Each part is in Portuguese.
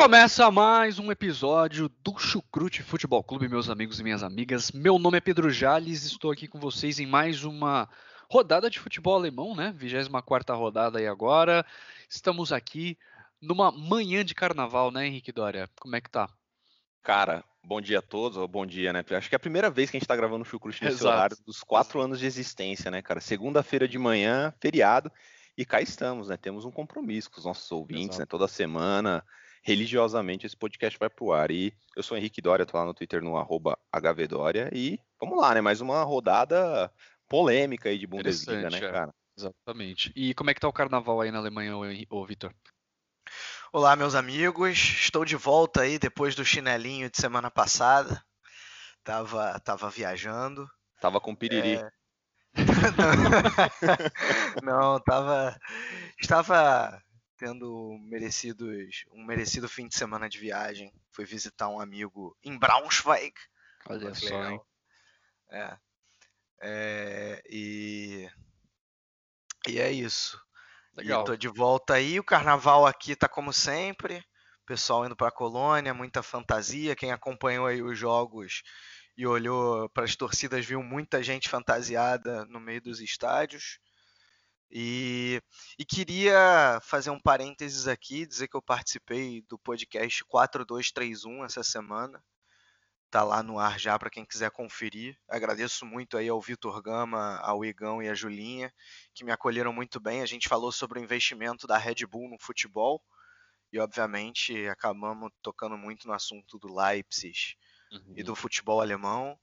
Começa mais um episódio do Chucrute Futebol Clube, meus amigos e minhas amigas. Meu nome é Pedro Jales, estou aqui com vocês em mais uma rodada de futebol alemão, né? 24 rodada aí agora. Estamos aqui numa manhã de carnaval, né, Henrique Dória? Como é que tá? Cara, bom dia a todos, ou bom dia, né? Acho que é a primeira vez que a gente tá gravando o Chucrute nesse Exato. horário dos quatro anos de existência, né, cara? Segunda-feira de manhã, feriado, e cá estamos, né? Temos um compromisso com os nossos ouvintes, Exato. né? Toda semana, religiosamente, esse podcast vai pro ar. E eu sou o Henrique Dória, tô lá no Twitter no arroba HVDória, e vamos lá, né? Mais uma rodada polêmica aí de Bundesliga, né, é. cara? Exatamente. E como é que tá o carnaval aí na Alemanha, ô Vitor? Olá, meus amigos. Estou de volta aí depois do chinelinho de semana passada. Tava, tava viajando. Tava com piriri. É. Não, tava, estava tendo merecidos, um merecido fim de semana de viagem. Fui visitar um amigo em Braunschweig. Olha só, hein? É. É, e, e é isso. Legal. E tô de volta aí. O carnaval aqui tá como sempre. Pessoal indo pra colônia, muita fantasia. Quem acompanhou aí os jogos e olhou para as torcidas viu muita gente fantasiada no meio dos estádios. E, e queria fazer um parênteses aqui, dizer que eu participei do podcast 4231 essa semana. Tá lá no ar já para quem quiser conferir. Agradeço muito aí ao Vitor Gama, ao Igão e à Julinha que me acolheram muito bem. A gente falou sobre o investimento da Red Bull no futebol e, obviamente, acabamos tocando muito no assunto do Leipzig Uhum. e do futebol alemão.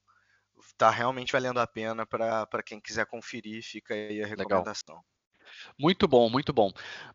Tá realmente valendo a pena para quem quiser conferir. Fica aí a Legal. Muito bom, muito bom.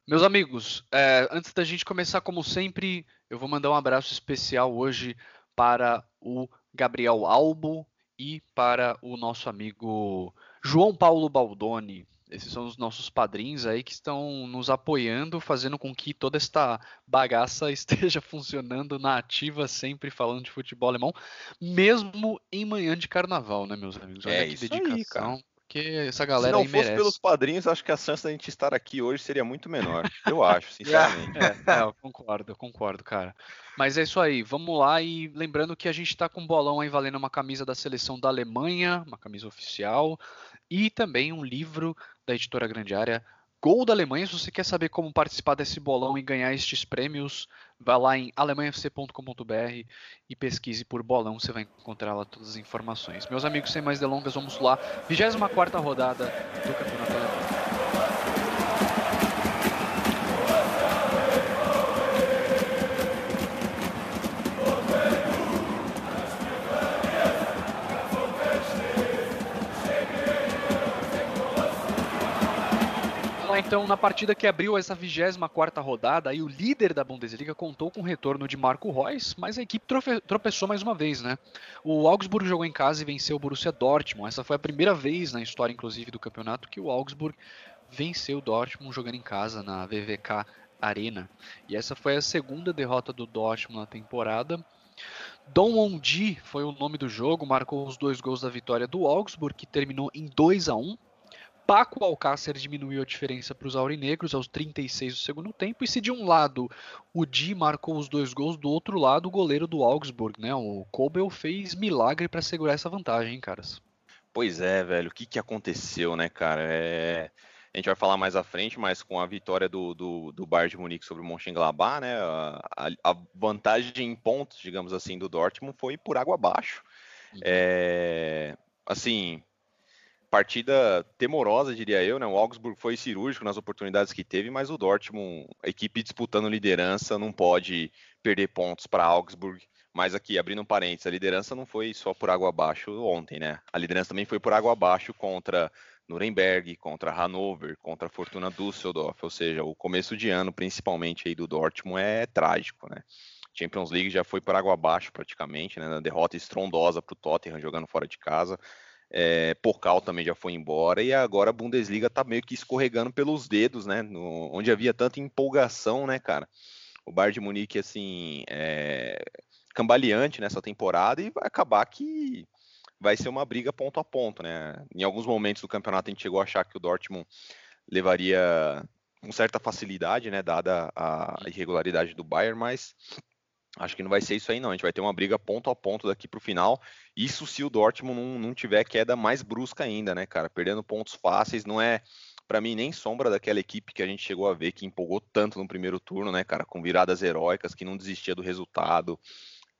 Meus amigos, é, antes da gente começar, como sempre, eu vou mandar um abraço especial hoje para o Gabriel Albo e para o nosso amigo João Paulo Baldoni. Esses são os nossos padrinhos aí que estão nos apoiando, fazendo com que toda esta bagaça esteja funcionando na ativa, sempre falando de futebol alemão, mesmo em manhã de carnaval, né, meus amigos? Olha É que isso aí, dedicação, cara. Porque essa Se galera não aí fosse pelos padrinhos, acho que a chance da gente estar aqui hoje seria muito menor. Eu acho, sinceramente. É, é, eu concordo, eu concordo, cara. Mas é isso aí, vamos lá e lembrando que a gente tá com um bolão aí valendo uma camisa da seleção da Alemanha, uma camisa oficial, e também um livro da editora Grande Área, Gol da Alemanha. Se você quer saber como participar desse bolão e ganhar estes prêmios, vá lá em alemanhafc.com.br e pesquise por bolão, você vai encontrar lá todas as informações. Meus amigos, sem mais delongas, vamos lá. 24ª rodada do Campeonato Alemão. Então, na partida que abriu essa 24ª rodada, aí o líder da Bundesliga contou com o retorno de Marco Reus, mas a equipe trofe- tropeçou mais uma vez, né? O Augsburg jogou em casa e venceu o Borussia Dortmund. Essa foi a primeira vez na história, inclusive, do campeonato que o Augsburg venceu o Dortmund jogando em casa na VVK Arena. E essa foi a segunda derrota do Dortmund na temporada. Dom Ondi foi o nome do jogo, marcou os dois gols da vitória do Augsburg, que terminou em 2 a 1 Paco Alcácer diminuiu a diferença para os aurinegros aos 36 do segundo tempo. E se de um lado o Di marcou os dois gols, do outro lado o goleiro do Augsburg, né? O Kobel fez milagre para segurar essa vantagem, hein, caras? Pois é, velho. O que, que aconteceu, né, cara? É... A gente vai falar mais à frente, mas com a vitória do, do, do Bayern de Munique sobre o Mönchengladbach, né? A, a- a vantagem em pontos, digamos assim, do Dortmund foi por água abaixo. É, assim, partida temorosa, diria eu, né? O Augsburg foi cirúrgico nas oportunidades que teve, mas o Dortmund, a equipe disputando liderança, não pode perder pontos para Augsburg. Mas aqui, abrindo um parênteses, a liderança não foi só por água abaixo ontem, né? A liderança também foi por água abaixo contra Nuremberg, contra Hannover, contra a Fortuna Düsseldorf, ou seja, o começo de ano, principalmente aí do Dortmund, é trágico, né? Champions League já foi por água abaixo praticamente, né? Na derrota estrondosa para o Tottenham jogando fora de casa. É, Porcal também já foi embora e agora a Bundesliga tá meio que escorregando pelos dedos, né? No, onde havia tanta empolgação, né, cara? O Bayern de Munique, assim, é, cambaleante nessa temporada e vai acabar que vai ser uma briga ponto a ponto, né? Em alguns momentos do campeonato a gente chegou a achar que o Dortmund levaria com certa facilidade, né, dada a irregularidade do Bayern, mas acho que não vai ser isso aí não. A gente vai ter uma briga ponto a ponto daqui para o final. Isso se o Dortmund não, não tiver queda mais brusca ainda, né, cara? Perdendo pontos fáceis não é para mim nem sombra daquela equipe que a gente chegou a ver que empolgou tanto no primeiro turno, né, cara, com viradas heróicas, que não desistia do resultado,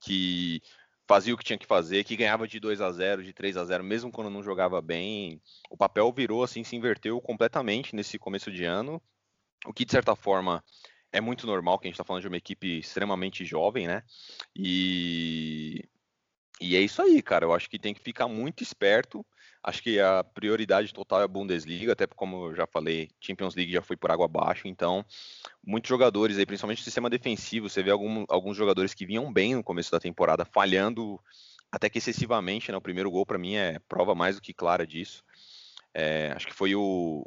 que fazia o que tinha que fazer, que ganhava de 2 a 0, de 3 a 0, mesmo quando não jogava bem. O papel virou assim, se inverteu completamente nesse começo de ano, o que de certa forma é muito normal, que a gente está falando de uma equipe extremamente jovem, né? E e é isso aí, cara. Eu acho que tem que ficar muito esperto. Acho que a prioridade total é a Bundesliga, até como eu já falei, Champions League já foi por água abaixo, então muitos jogadores aí, principalmente no sistema defensivo, você vê algum, alguns jogadores que vinham bem no começo da temporada, falhando até que excessivamente, né? O primeiro gol para mim é prova mais do que clara disso. É, acho que foi o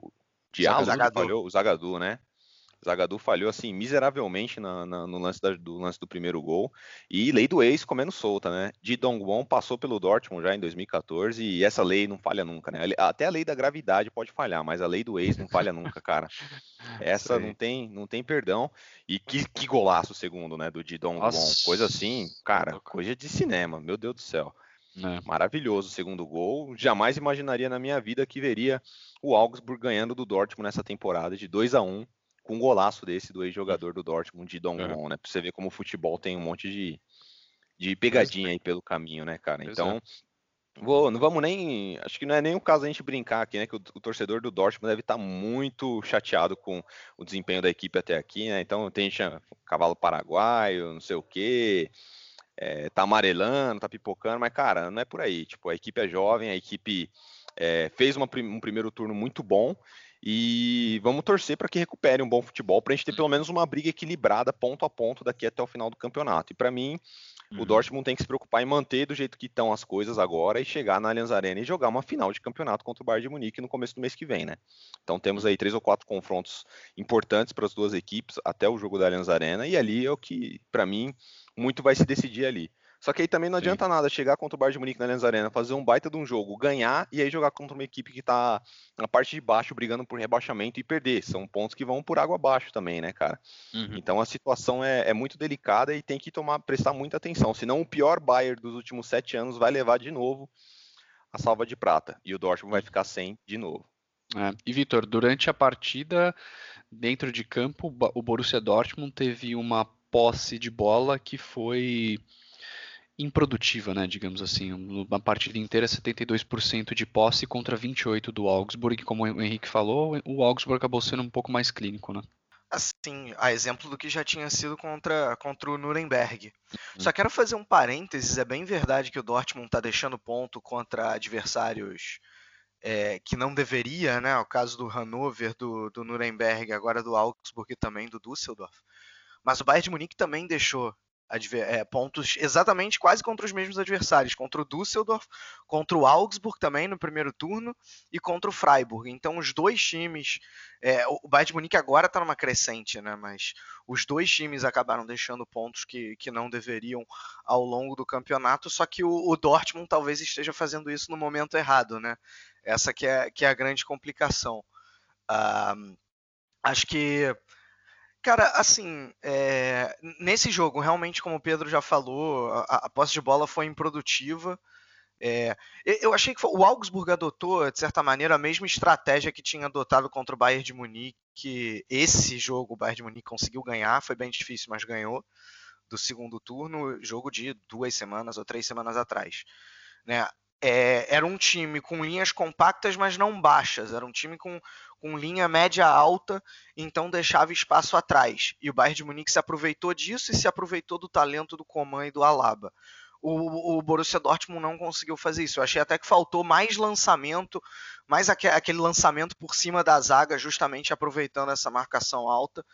Diallo que falhou, o Zagadou, né? Zagadou falhou assim miseravelmente na, na, no lance da, do lance do primeiro gol e lei do ex comendo solta, né? De Dongwon passou pelo Dortmund já em 2014 e essa lei não falha nunca, né? Até a lei da gravidade pode falhar, mas a lei do ex não falha nunca, cara. Essa não tem não tem perdão e que, que golaço segundo, né? Do de Dongwon, coisa assim, cara, coisa de cinema, meu Deus do céu. É. Maravilhoso segundo gol. Jamais imaginaria na minha vida que veria o Augsburg ganhando do Dortmund nessa temporada de 2 a 1 com um golaço desse do ex-jogador do Dortmund, de Don é. né? Pra você ver como o futebol tem um monte de, de pegadinha aí pelo caminho, né, cara? Então, vou, não vamos nem. Acho que não é nem o caso a gente brincar aqui, né? Que o, o torcedor do Dortmund deve estar tá muito chateado com o desempenho da equipe até aqui, né? Então tem cavalo paraguaio, não sei o quê. É, tá amarelando, tá pipocando, mas, cara, não é por aí. Tipo, a equipe é jovem, a equipe é, fez uma, um primeiro turno muito bom e vamos torcer para que recupere um bom futebol, para a gente ter pelo menos uma briga equilibrada, ponto a ponto, daqui até o final do campeonato. E para mim, uhum. o Dortmund tem que se preocupar em manter do jeito que estão as coisas agora e chegar na Allianz Arena e jogar uma final de campeonato contra o Bayern de Munique no começo do mês que vem, né? Então temos aí três ou quatro confrontos importantes para as duas equipes até o jogo da Allianz Arena e ali é o que, para mim, muito vai se decidir ali. Só que aí também não adianta Sim. nada chegar contra o Bayern de Munique na Allianz Arena, fazer um baita de um jogo, ganhar e aí jogar contra uma equipe que tá na parte de baixo brigando por rebaixamento e perder. São pontos que vão por água abaixo também, né, cara? Uhum. Então a situação é, é, muito delicada e tem que tomar, prestar muita atenção. Senão o pior Bayern dos últimos sete anos vai levar de novo a salva de prata e o Dortmund vai ficar sem de novo. É. E Vitor, durante a partida, dentro de campo, o Borussia Dortmund teve uma posse de bola que foi improdutiva, né, digamos assim. Uma partida inteira, 72% de posse contra 28% do Augsburg. Como o Henrique falou, o Augsburg acabou sendo um pouco mais clínico, né? Assim, a exemplo do que já tinha sido contra, contra o Nuremberg. Uhum. Só quero fazer um parênteses, é bem verdade que o Dortmund está deixando ponto contra adversários é, que não deveria, né? O caso do Hannover, do, do Nuremberg, agora do Augsburg e também do Düsseldorf. Mas o Bayern de Munique também deixou é, pontos exatamente quase contra os mesmos adversários, contra o Düsseldorf, contra o Augsburg também no primeiro turno e contra o Freiburg. Então os dois times, é, o Bayern de Munique agora está numa crescente, né? Mas os dois times acabaram deixando pontos que, que não deveriam ao longo do campeonato. Só que o, o Dortmund talvez esteja fazendo isso no momento errado, né? Essa que é, que é a grande complicação. Uh, acho que Cara, assim, é... nesse jogo, realmente, como o Pedro já falou, a, a posse de bola foi improdutiva. É... eu achei que foi... o Augsburg adotou, de certa maneira, a mesma estratégia que tinha adotado contra o Bayern de Munique. Que esse jogo o Bayern de Munique conseguiu ganhar, foi bem difícil, mas ganhou do segundo turno, jogo de duas semanas ou três semanas atrás. Né? É, era um time com linhas compactas, mas não baixas. Era um time com, com linha média alta, então deixava espaço atrás. E o Bayern de Munique se aproveitou disso e se aproveitou do talento do Coman e do Alaba. o, o Borussia Dortmund não conseguiu fazer isso. Eu achei até que faltou mais lançamento, mais aquele lançamento por cima da zaga, justamente aproveitando essa marcação alta,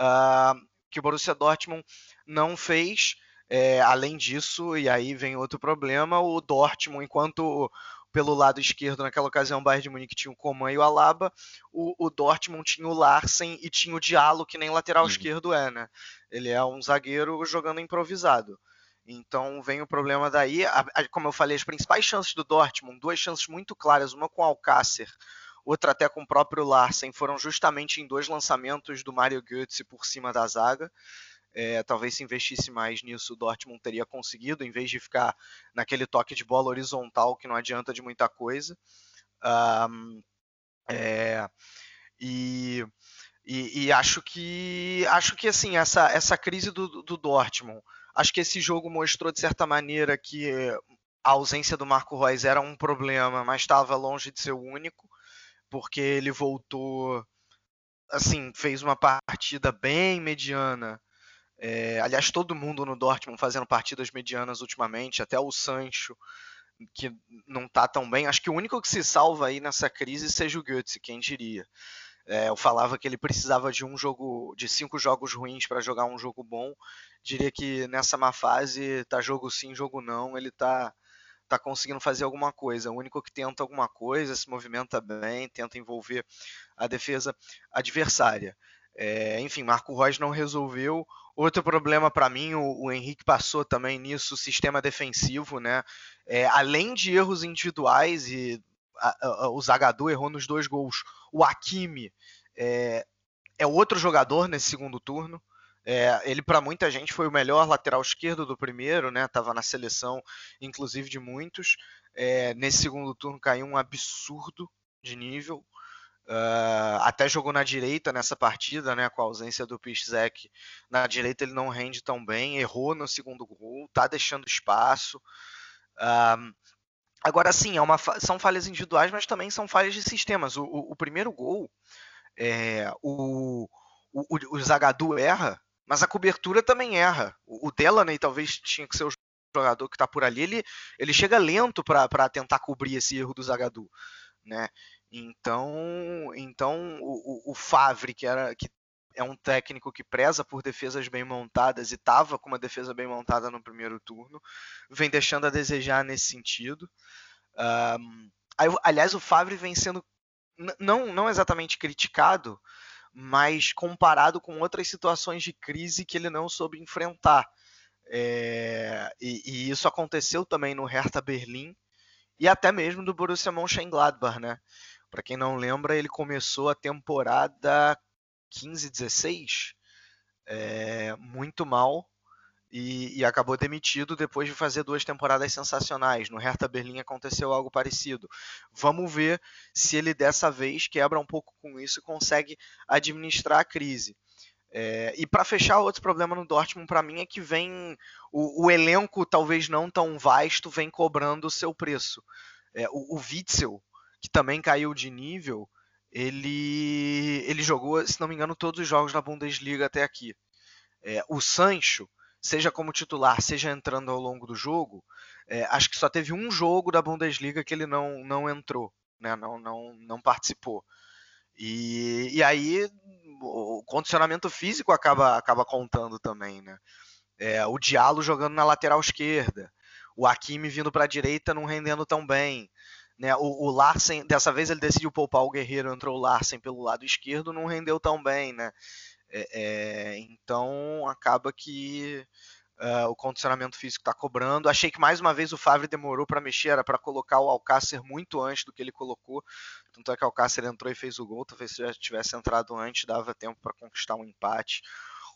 uh, que o Borussia Dortmund não fez. É, além disso, e aí vem outro problema, o Dortmund, enquanto pelo lado esquerdo, naquela ocasião, o Bayern de Munique tinha o Coman e o Alaba, o, o Dortmund tinha o Larsen e tinha o Diallo, que nem lateral uhum. esquerdo é, né? Ele é um zagueiro jogando improvisado. Então vem o problema daí. A, a, como eu falei, as principais chances do Dortmund, duas chances muito claras, uma com o Alcácer, outra até com o próprio Larsen, foram justamente em dois lançamentos do Mario Götze por cima da zaga. É, talvez se investisse mais nisso, o Dortmund teria conseguido, em vez de ficar naquele toque de bola horizontal que não adianta de muita coisa. Um, é, e, e, e, acho que acho que assim essa, essa crise do, do Dortmund, acho que esse jogo mostrou de certa maneira que a ausência do Marco Reus era um problema, mas estava longe de ser o único, porque ele voltou assim fez uma partida bem mediana é, aliás, todo mundo no Dortmund fazendo partidas medianas ultimamente, até o Sancho, que não está tão bem. Acho que o único que se salva aí nessa crise seja o Götze, quem diria. É, eu falava que ele precisava de um jogo, de cinco jogos ruins para jogar um jogo bom. Diria que nessa má fase, tá jogo sim, jogo não, ele tá, tá conseguindo fazer alguma coisa. O único que tenta alguma coisa, se movimenta bem, tenta envolver a defesa adversária. É, enfim, Marco Reus não resolveu. Outro problema para mim, o, o, Henrique passou também nisso, o sistema defensivo, né? É, além de erros individuais e a, a, o Zagadou errou nos dois gols, o Hakimi é, é outro jogador nesse segundo turno. É, ele para muita gente foi o melhor lateral esquerdo do primeiro, né? Tava na seleção, inclusive de muitos. É, nesse segundo turno caiu um absurdo de nível. Uh, até jogou na direita nessa partida, né, com a ausência do Piszczek. Na direita ele não rende tão bem, errou no segundo gol, tá deixando espaço. Uh, agora sim, é uma, são falhas individuais, mas também são falhas de sistemas. O, o, o primeiro gol, é, o, o, o Zagadou erra, mas a cobertura também erra. O, o Delaney talvez tinha que ser o jogador que está por ali. Ele, ele chega lento para tentar cobrir esse erro do Zagadou. Né? Então, então o, o Favre, que, era, que é um técnico que preza por defesas bem montadas e estava com uma defesa bem montada no primeiro turno, vem deixando a desejar nesse sentido. Um, aliás, o Favre vem sendo não, não exatamente criticado, mas comparado com outras situações de crise que ele não soube enfrentar. É, e, e, isso aconteceu também no Hertha Berlim e até mesmo do Borussia Mönchengladbach, né? Para quem não lembra, ele começou a temporada 15-16 é, muito mal e, e, acabou demitido depois de fazer duas temporadas sensacionais. No Hertha Berlim aconteceu algo parecido. Vamos ver se ele dessa vez quebra um pouco com isso e consegue administrar a crise. É, e para fechar, outro problema no Dortmund para mim é que vem o, o, elenco, talvez não tão vasto, vem cobrando o seu preço. É, o, o Witzel, que também caiu de nível, ele, ele jogou, se não me engano, todos os jogos da Bundesliga até aqui. É, o Sancho, seja como titular, seja entrando ao longo do jogo, é, acho que só teve um jogo da Bundesliga que ele não, não entrou, né? não, não, não participou. E, e aí o condicionamento físico acaba, acaba contando também. Né? É, o Diallo jogando na lateral esquerda, o Hakimi vindo para a direita não rendendo tão bem. Né? O, o, Larsen, dessa vez ele decidiu poupar o Guerreiro, entrou o Larsen pelo lado esquerdo, não rendeu tão bem, né? É, é, então acaba que uh, o condicionamento físico está cobrando. Achei que mais uma vez o Favre demorou para mexer, era para colocar o Alcácer muito antes do que ele colocou. Tanto é que o Alcácer entrou e fez o gol. Talvez se já tivesse entrado antes, dava tempo para conquistar um empate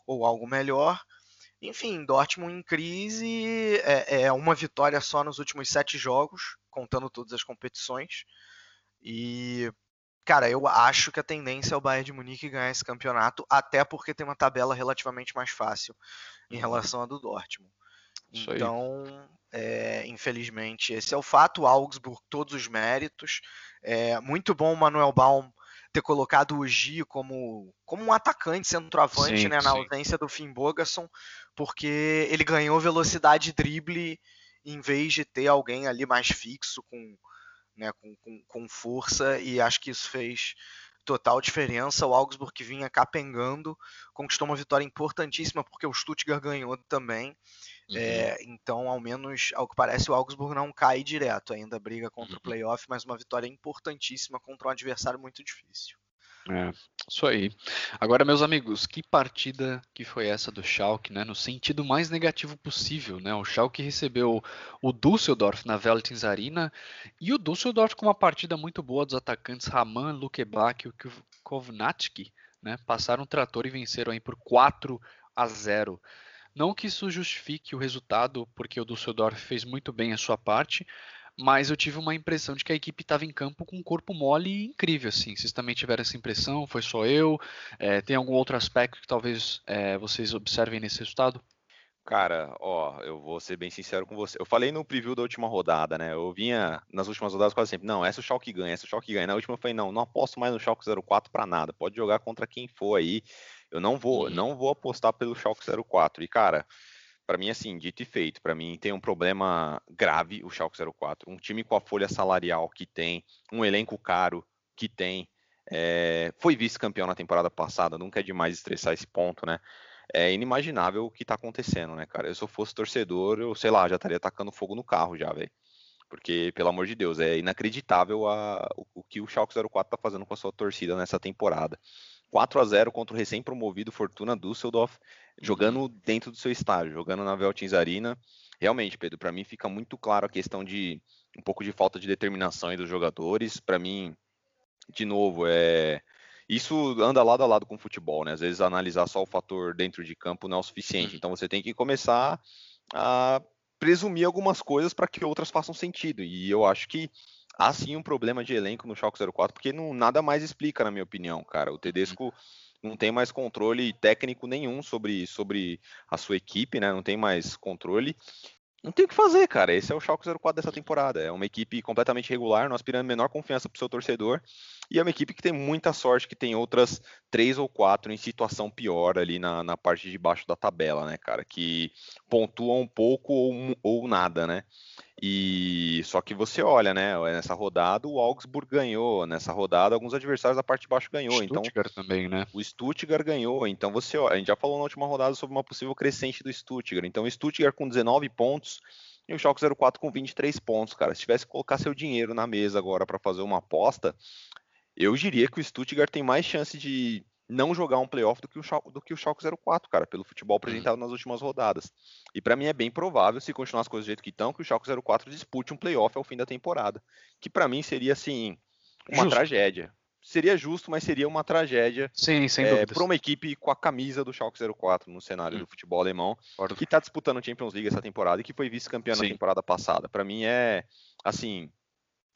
ou algo melhor. Enfim, Dortmund em crise, é, é, uma vitória só nos últimos sete jogos, contando todas as competições. E, cara, eu acho que a tendência é o Bayern de Munique ganhar esse campeonato, até porque tem uma tabela relativamente mais fácil em relação à do Dortmund. Isso então, é, infelizmente, esse é o fato. Augsburg, todos os méritos. É, muito bom o Manuel Baum ter colocado o Gi como, como um atacante centroavante, sim, né, na sim. ausência do Finn Bogason, porque ele ganhou velocidade drible em vez de ter alguém ali mais fixo com, né, com, com, com força, e acho que isso fez total diferença. O Augsburg que vinha capengando conquistou uma vitória importantíssima porque o Stuttgart ganhou também. Uhum. É, então, ao menos, ao que parece, o Augsburg não cai direto, ainda briga contra uhum. o playoff, mas uma vitória importantíssima contra um adversário muito difícil. É, isso aí. Agora, meus amigos, que partida que foi essa do Schalke, né? No sentido mais negativo possível, né? O Schalke recebeu o Düsseldorf na Veltins Arena e o Düsseldorf com uma partida muito boa dos atacantes Raman, Lukebak e Kovnatski, né? Passaram o trator e venceram aí por 4 a 0. Não que isso justifique o resultado, porque o Düsseldorf fez muito bem a sua parte, mas eu tive uma impressão de que a equipe estava em campo com um corpo mole incrível, assim. Vocês também tiveram essa impressão? Foi só eu? É, tem algum outro aspecto que talvez é, vocês observem nesse resultado? Cara, ó, eu vou ser bem sincero com você. Eu falei no preview da última rodada, né? Eu vinha nas últimas rodadas quase sempre, não, essa o Schalke ganha, essa o Schalke ganha. Na última eu falei, não, não aposto mais no Schalke 04 para nada. Pode jogar contra quem for aí. Eu não vou, não vou apostar pelo Schalke 04. E cara, para mim assim, dito e feito, para mim tem um problema grave o Schalke 04. Um time com a folha salarial que tem, um elenco caro que tem, é, foi vice-campeão na temporada passada, nunca é demais estressar esse ponto, né? É inimaginável o que tá acontecendo, né, cara? Eu, se eu fosse torcedor, eu sei lá, já estaria atacando fogo no carro já, velho. Porque, pelo amor de Deus, é inacreditável a, o, o, que o Schalke 04 tá fazendo com a sua torcida nessa temporada. 4 a 0 contra o recém-promovido Fortuna Düsseldorf, jogando dentro do seu estádio, jogando na Veltins Arena. Realmente, Pedro, para mim fica muito claro a questão de um pouco de falta de determinação dos jogadores. Para mim, de novo, é isso anda lado a lado com o futebol, né? Às vezes analisar só o fator dentro de campo não é o suficiente. Uhum. Então você tem que começar a presumir algumas coisas para que outras façam sentido. E eu acho que há sim um problema de elenco no Schalke 04, porque não, nada mais explica, na minha opinião, cara. O Tedesco não tem mais controle técnico nenhum sobre, sobre a sua equipe, né? Não tem mais controle. Não tem o que fazer, cara. Esse é o Schalke 04 dessa temporada. É uma equipe completamente regular, não aspirando menor confiança para o seu torcedor. E é uma equipe que tem muita sorte, que tem outras três ou quatro em situação pior ali na, na parte de baixo da tabela, né, cara? Que pontuam um pouco ou, ou nada, né? E só que você olha, né? Nessa rodada o Augsburg ganhou, nessa rodada alguns adversários da parte de baixo ganhou. Então Stuttgart então também, né? O Stuttgart ganhou. Então você, a gente já falou na última rodada sobre uma possível crescente do Stuttgart. Então o Stuttgart com 19 pontos e o Schalke 04 com 23 pontos, cara. Se tivesse que colocar seu dinheiro na mesa agora para fazer uma aposta, eu diria que o Stuttgart tem mais chance de não jogar um playoff do que o Schalke, do que o Schalke 04, cara, pelo futebol apresentado uhum. nas últimas rodadas. E para mim é bem provável, se continuar as coisas do jeito que estão, que o Schalke 04 dispute um playoff ao fim da temporada, que para mim seria assim uma justo. tragédia. Seria justo, mas seria uma tragédia Sim, sem é, para uma equipe com a camisa do Schalke 04 no cenário hum. do futebol alemão, que está disputando o Champions League essa temporada e que foi vice-campeão na temporada passada. Para mim é assim,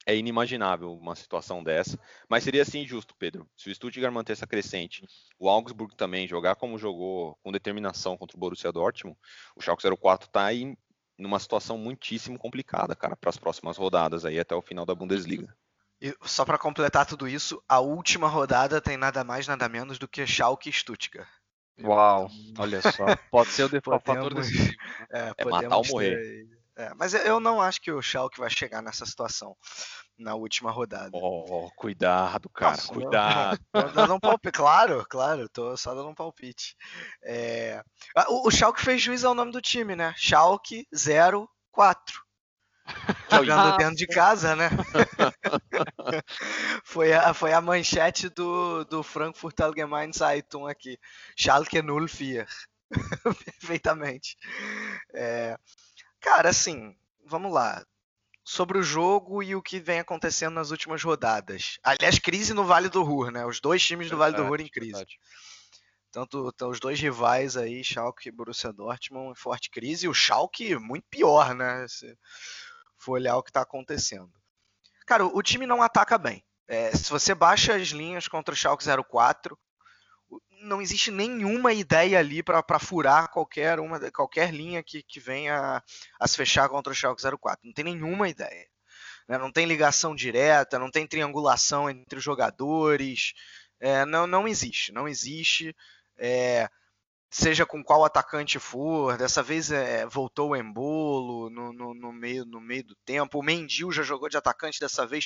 é inimaginável uma situação dessa, mas seria assim injusto, Pedro. Se o Stuttgart manter essa crescente, o Augsburg também jogar como jogou com determinação contra o Borussia Dortmund, o Schalke 04 está aí numa situação muitíssimo complicada, cara, para as próximas rodadas aí até o final da Bundesliga. E só para completar tudo isso, a última rodada tem nada mais nada menos do que Schalke e Stuttgart. Uau, olha só, pode ser o fator decisivo. Né? É, é matar ou morrer. Ter é, mas eu não acho que o Schalke vai chegar nessa situação na última rodada. Oh, cuidado, cara, Nossa, cuidado. Não, dando um palpite, claro, claro, tô só dando um palpite. É, o, o Schalke fez juiz ao nome do time, né? Schalke 04. Jogando dentro de casa, né? foi, a, foi a manchete do, do Frankfurt Allgemeine Zeitung aqui. Schalke 04. Perfeitamente. É, Cara, assim, vamos lá. Sobre o jogo e o que vem acontecendo nas últimas rodadas. Aliás, crise no Vale do Ruhr, né? Os dois times do Vale do Ruhr em crise. Verdade. Tanto, os dois rivais aí, Schalke e Borussia Dortmund, em forte crise. E o Schalke muito pior, né? Se for olhar o que está acontecendo. Cara, o time não ataca bem. É, se você baixa as linhas contra o Schalke 04, não existe nenhuma ideia ali para furar qualquer uma qualquer linha que, que venha a se fechar contra o Schalke 04. Não tem nenhuma ideia. Né? Não tem ligação direta, não tem triangulação entre os jogadores. É, não, não existe, não existe. É, seja com qual atacante for. Dessa vez é, voltou o Embolo no, no, no, meio, no meio do tempo. O Mendil já jogou de atacante dessa vez,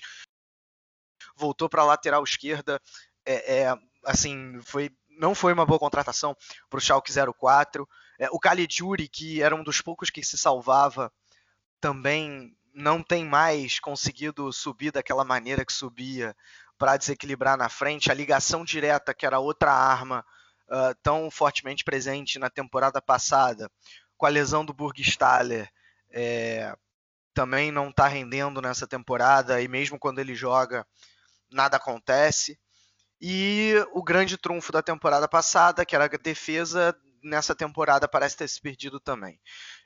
voltou para a lateral esquerda. É, é, assim, foi, não foi uma boa contratação para o Schalke 04. É, o Caligiuri, que era um dos poucos que se salvava, também não tem mais conseguido subir daquela maneira que subia para desequilibrar na frente. A ligação direta, que era outra arma uh, tão fortemente presente na temporada passada, com a lesão do Burgstaller, é, também não está rendendo nessa temporada, e mesmo quando ele joga, nada acontece. E o grande trunfo da temporada passada, que era a defesa, nessa temporada parece ter se perdido também.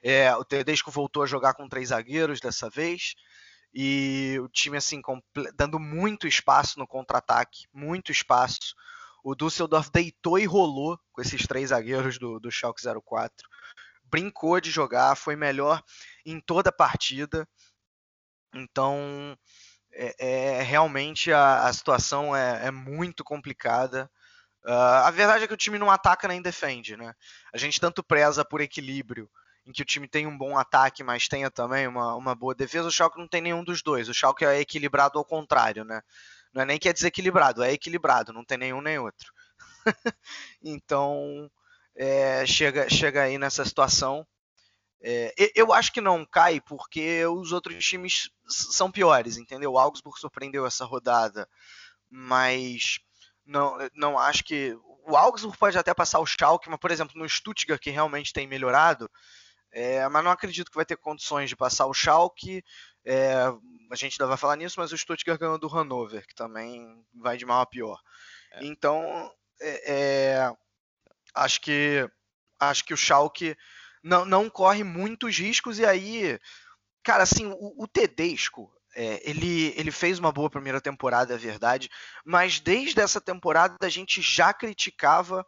É, o Tedesco voltou a jogar com três zagueiros dessa vez, e o time assim dando muito espaço no contra-ataque, muito espaço o Düsseldorf deitou e rolou com esses três zagueiros do, do Schalke 04. Brincou de jogar, foi melhor em toda a partida. Então, é, é realmente a, a situação é, é, muito complicada. Uh, a verdade é que o time não ataca nem defende, né? A gente tanto preza por equilíbrio, em que o time tem um bom ataque, mas tenha também uma, uma boa defesa. O Schalke não tem nenhum dos dois. O Schalke é equilibrado ao contrário, né? Não é nem que é desequilibrado, é equilibrado, não tem nenhum nem outro. então, é, chega, chega aí nessa situação. É, eu acho que não cai porque os outros times são piores, entendeu? O Augsburg surpreendeu essa rodada, mas não, não acho que. O Augsburg pode até passar o Schalke, mas, por exemplo, no Stuttgart, que realmente tem melhorado, é, mas não acredito que vai ter condições de passar o Schalke. É, a gente ainda vai falar nisso, mas o Stuttgart ganhou do Hannover, que também vai de mal a pior. É. Então, é, é, acho que acho que o Schalke não, não corre muitos riscos e aí, cara, assim, o, o Tedesco, é, ele, ele fez uma boa primeira temporada, é verdade, mas desde essa temporada a gente já criticava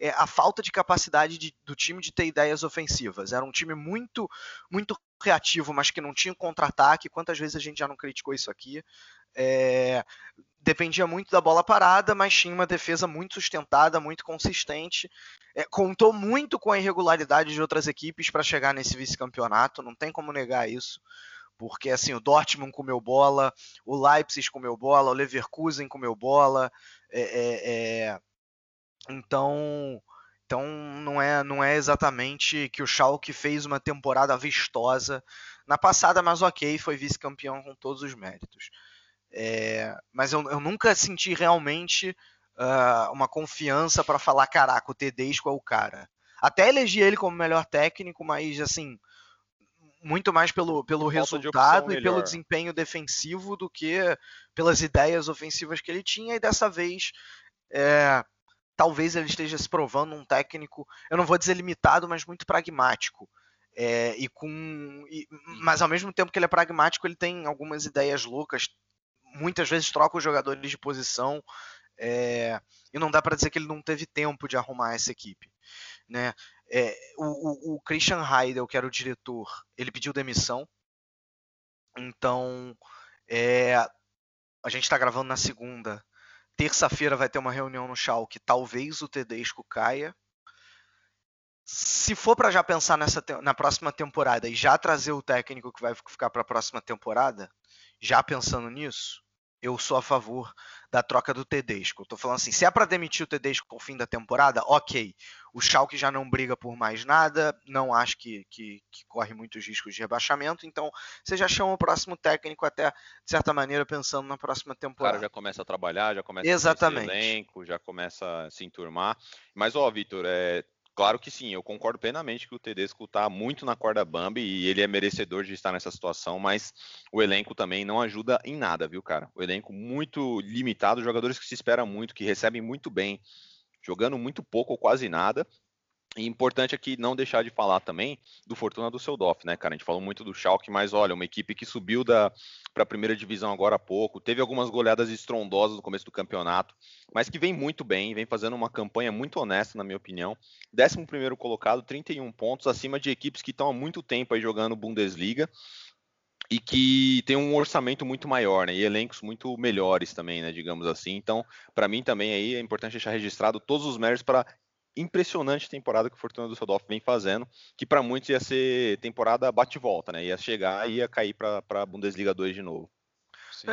é, a falta de capacidade de, do time de ter ideias ofensivas. Era um time muito, muito reativo, mas que não tinha contra-ataque. Quantas vezes a gente já não criticou isso aqui? É, dependia muito da bola parada, mas tinha uma defesa muito sustentada, muito consistente. É, contou muito com a irregularidade de outras equipes para chegar nesse vice-campeonato, não tem como negar isso. Porque assim, o Dortmund comeu bola, o Leipzig comeu bola, o Leverkusen comeu bola. É, é, é então, então não é, não é exatamente que o Schalke fez uma temporada vistosa na passada, mas ok, foi vice-campeão com todos os méritos. É, mas eu, eu, nunca senti realmente uh, uma confiança para falar, caraca, o Tedesco é o cara. Até elegi ele como melhor técnico, mas assim, muito mais pelo, pelo resultado e pelo desempenho defensivo do que pelas ideias ofensivas que ele tinha, e dessa vez é, talvez ele esteja se provando um técnico, eu não vou dizer limitado, mas muito pragmático. É, e com, e, mas ao mesmo tempo que ele é pragmático, ele tem algumas ideias loucas. Muitas vezes troca os jogadores de posição. É, e não dá para dizer que ele não teve tempo de arrumar essa equipe. Né? É, o, o, Christian Heidel, que era o diretor, ele pediu demissão. Então, é, a gente está gravando na segunda. Terça-feira vai ter uma reunião no Schalke, talvez o Tedesco caia. Se for para já pensar nessa na próxima temporada e já trazer o técnico que vai ficar para a próxima temporada, já pensando nisso, eu sou a favor da troca do Tedesco. Estou falando assim, se é para demitir o Tedesco ao fim da temporada, ok. O Schalke já não briga por mais nada, não acho que, que, que, corre muitos riscos de rebaixamento, então você já chama o próximo técnico até, de certa maneira, pensando na próxima temporada. O cara já começa a trabalhar, já começa Exatamente. a elenco, já começa a se enturmar. Mas, ó, Vitor, é, Claro que sim, eu concordo plenamente que o Tedesco está muito na corda bamba e ele é merecedor de estar nessa situação, mas o elenco também não ajuda em nada, viu, cara? O elenco muito limitado, jogadores que se espera muito, que recebem muito bem, jogando muito pouco ou quase nada, e importante aqui não deixar de falar também do Fortuna do Seudorf, né, cara? A gente falou muito do Schalke, mas olha, uma equipe que subiu da para a primeira divisão agora há pouco, teve algumas goleadas estrondosas no começo do campeonato, mas que vem muito bem, vem fazendo uma campanha muito honesta, na minha opinião. 11 primeiro colocado, 31 pontos, acima de equipes que estão há muito tempo aí jogando Bundesliga e que tem um orçamento muito maior, né? E elencos muito melhores também, né? Digamos assim. Então, para mim também aí é importante deixar registrado todos os méritos para impressionante temporada que o Fortuna do Düsseldorf vem fazendo, que para muitos ia ser temporada bate-volta, né? Ia chegar e ia cair para a Bundesliga 2 de novo.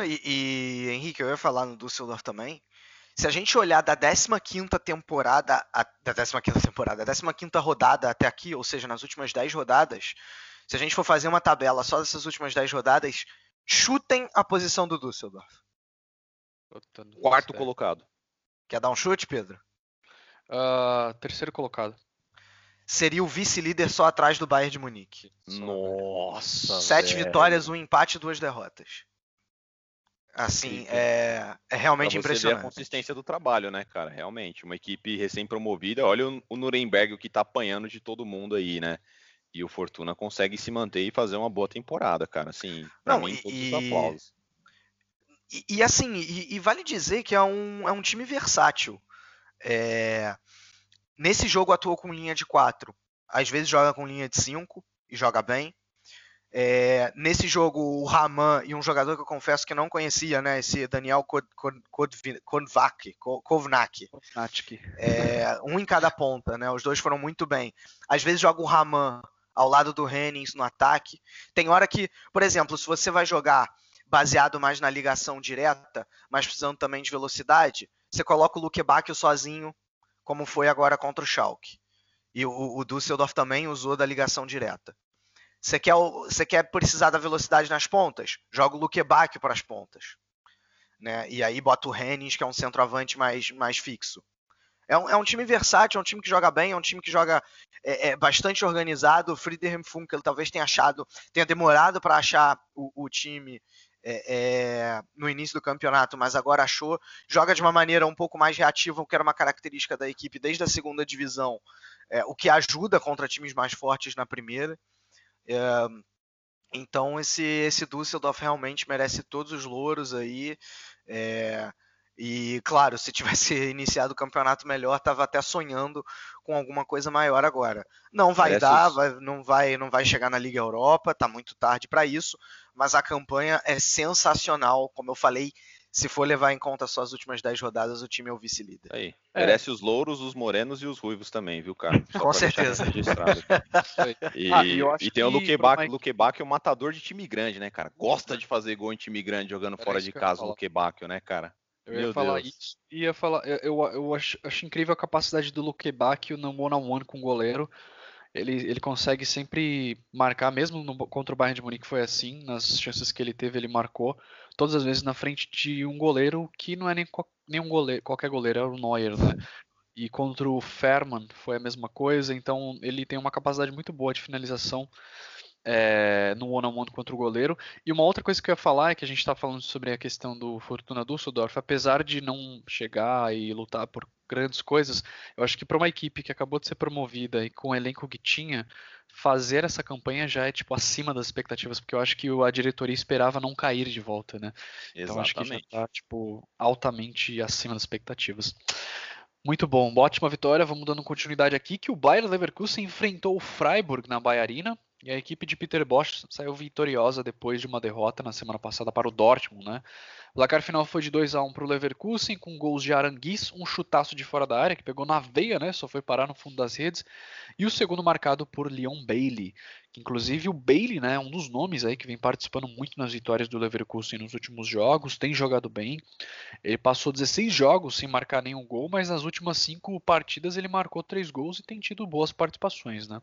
E, e, Henrique, eu ia falar no Düsseldorf também. Se a gente olhar da 15ª temporada, a, da 15ª temporada, da 15ª rodada até aqui, ou seja, nas últimas 10 rodadas, se a gente for fazer uma tabela só dessas últimas 10 rodadas, chutem a posição do Düsseldorf. Quarto colocado. Quer dar um chute, Pedro? Uh, terceiro colocado. Seria o vice-líder só atrás do Bayern de Munique. Nossa. Sete velho. vitórias, um empate e duas derrotas. Assim, é, é realmente pra você impressionante. Ver a consistência do trabalho, né, cara? Realmente, uma equipe recém-promovida. Olha o, o Nuremberg, o que tá apanhando de todo mundo aí, né? E o Fortuna consegue se manter e fazer uma boa temporada, cara. Assim, pra Não, mim, e- todos os aplausos. E, e assim, e, e vale dizer que é um, é um time versátil. É, nesse jogo atuou com linha de 4. Às vezes joga com linha de 5 e joga bem. É, nesse jogo, o Raman e um jogador que eu confesso que não conhecia, né? Esse Daniel Kovnak. Natic. É, um em cada ponta, né? Os dois foram muito bem. Às vezes joga o Raman ao lado do Hennings no ataque. Tem hora que, por exemplo, se você vai jogar baseado mais na ligação direta, mas precisando também de velocidade, você coloca o Luke Bacchio sozinho, como foi agora contra o Schalke. E o, o Düsseldorf também usou da ligação direta. Você quer, você quer precisar da velocidade nas pontas? Joga o Luke Bacchio para as pontas. Né? E aí bota o Hennings, que é um centroavante mais, mais fixo. É um, é um time versátil, é um time que joga bem, é um time que joga é, é bastante organizado. O Friedhelm Funkel talvez tenha achado, tenha demorado para achar o, o time é, é, no início do campeonato, mas agora achou. Joga de uma maneira um pouco mais reativa, o que era uma característica da equipe desde a segunda divisão, é, o que ajuda contra times mais fortes na primeira. É, então esse, esse Düsseldorf realmente merece todos os louros aí. É, e claro, se tivesse iniciado o campeonato melhor, estava até sonhando com alguma coisa maior agora. Não vai Merece dar, vai- não, vai, não vai chegar na Liga Europa, tá muito tarde para isso, mas a campanha é sensacional. Como eu falei, se for levar em conta só as últimas 10 rodadas, o time é o vice-líder. Aí. É. Merece os louros, os morenos e os ruivos também, viu, cara? Só Com certeza. registrado. Isso aí. E, Ah, e e tem o que Luque pra Bacchio, uma Luque Bacchio é um matador de time grande, né, cara? Gosta de fazer gol em time grande jogando Era fora de casa o falar. Luque Bacchio, né, cara? Eu ia Meu falar Deus. isso. Ia falar, eu, eu, eu acho, acho incrível a capacidade do Luque Bacchio no one-on-one com o goleiro. Ele, ele consegue sempre marcar, mesmo no- contra o Bayern de Munique foi assim, nas chances que ele teve, ele marcou todas as vezes na frente de um goleiro que não é nem, um goleiro, qualquer goleiro, é o Neuer, né? E contra o Ferman foi a mesma coisa, então ele tem uma capacidade muito boa de finalização é, no one-on-one contra o goleiro. E uma outra coisa que eu ia falar é que a gente está falando sobre a questão do Fortuna Düsseldorf, apesar de não chegar e lutar por grandes coisas, eu acho que para uma equipe que acabou de ser promovida e com o elenco que tinha, fazer essa campanha já é tipo acima das expectativas, porque eu acho que a diretoria esperava não cair de volta, né? Então acho que já Exatamente. tá tipo altamente acima das expectativas. Muito bom, ótima vitória. Vamos dando continuidade aqui que o Bayer Leverkusen enfrentou o Freiburg na Baiarina e a equipe de Peter Bosch saiu vitoriosa depois de uma derrota na semana passada para o Dortmund, né? O placar final foi de 2 a 1 para o Leverkusen com gols de Aranguiz, um chutaço de fora da área que pegou na veia, né? Só foi parar no fundo das redes. E o segundo marcado por Leon Bailey, que inclusive o Bailey, né, é um dos nomes aí que vem participando muito nas vitórias do Leverkusen nos últimos jogos, tem jogado bem. Ele passou 16 jogos sem marcar nenhum gol, mas nas últimas cinco partidas ele marcou três gols e tem tido boas participações, né?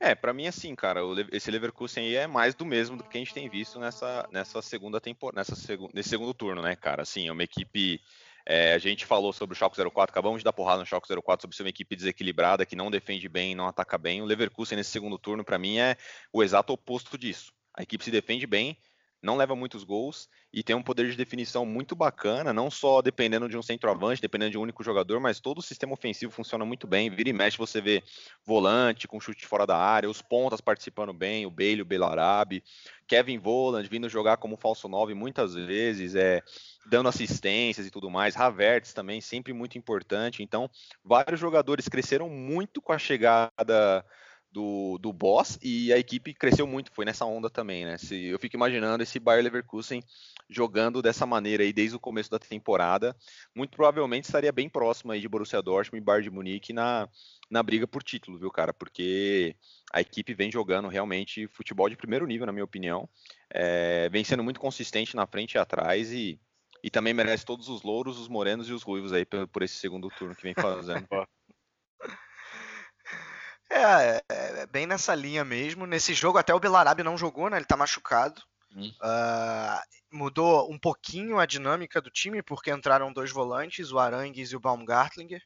É, pra mim assim, cara, esse Leverkusen aí é mais do mesmo do que a gente tem visto nessa, nessa segunda temporada, nessa segu, nesse segundo turno, né, cara? Assim, é uma equipe. é, a gente falou sobre o Schalke 04, acabamos de dar porrada no Schalke 04 sobre ser uma equipe desequilibrada, que não defende bem, não ataca bem. O Leverkusen nesse segundo turno, pra mim, é o exato oposto disso. A equipe se defende bem, não leva muitos gols e tem um poder de definição muito bacana, não só dependendo de um centroavante, dependendo de um único jogador, mas todo o sistema ofensivo funciona muito bem. Vira e mexe, você vê volante com chute fora da área, os pontas participando bem, o Bailey, o Belarabe, Kevin Voland vindo jogar como falso 9 muitas vezes, é, dando assistências e tudo mais. Havertz também, sempre muito importante. Então, vários jogadores cresceram muito com a chegada do, do Boss e a equipe cresceu muito, foi nessa onda também, né? Se, eu fico imaginando esse Bayer Leverkusen jogando dessa maneira aí desde o começo da temporada, muito provavelmente estaria bem próximo aí de Borussia Dortmund e Bayern de Munique na, na briga por título, viu, cara? Porque a equipe vem jogando realmente futebol de primeiro nível, na minha opinião, é, vem sendo muito consistente na frente e atrás e, e também merece todos os louros, os morenos e os ruivos aí por, por esse segundo turno que vem fazendo. É, é, é, bem nessa linha mesmo. Nesse jogo até o Belarabe não jogou, né? Ele tá machucado. Hum. Uh, mudou um pouquinho a dinâmica do time, porque entraram dois volantes, o Arangues e o Baumgartlinger,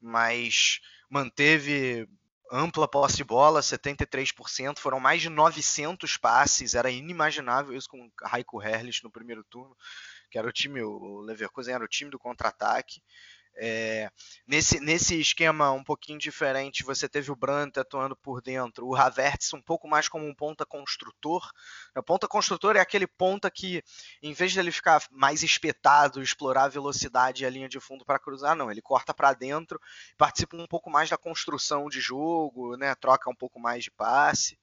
mas manteve ampla posse de bola, 73%, foram mais de 900 passes, era inimaginável isso com o Raiko Herrlich no primeiro turno, que era o time, o Leverkusen era o time do contra-ataque. É, nesse, nesse esquema um pouquinho diferente, você teve o Brandt atuando por dentro, o Havertz um pouco mais como um ponta construtor. O ponta construtor é aquele ponta que, em vez de ele ficar mais espetado, explorar a velocidade e a linha de fundo para cruzar, não, ele corta para dentro, participa um pouco mais da construção de jogo, né, troca um pouco mais de passe,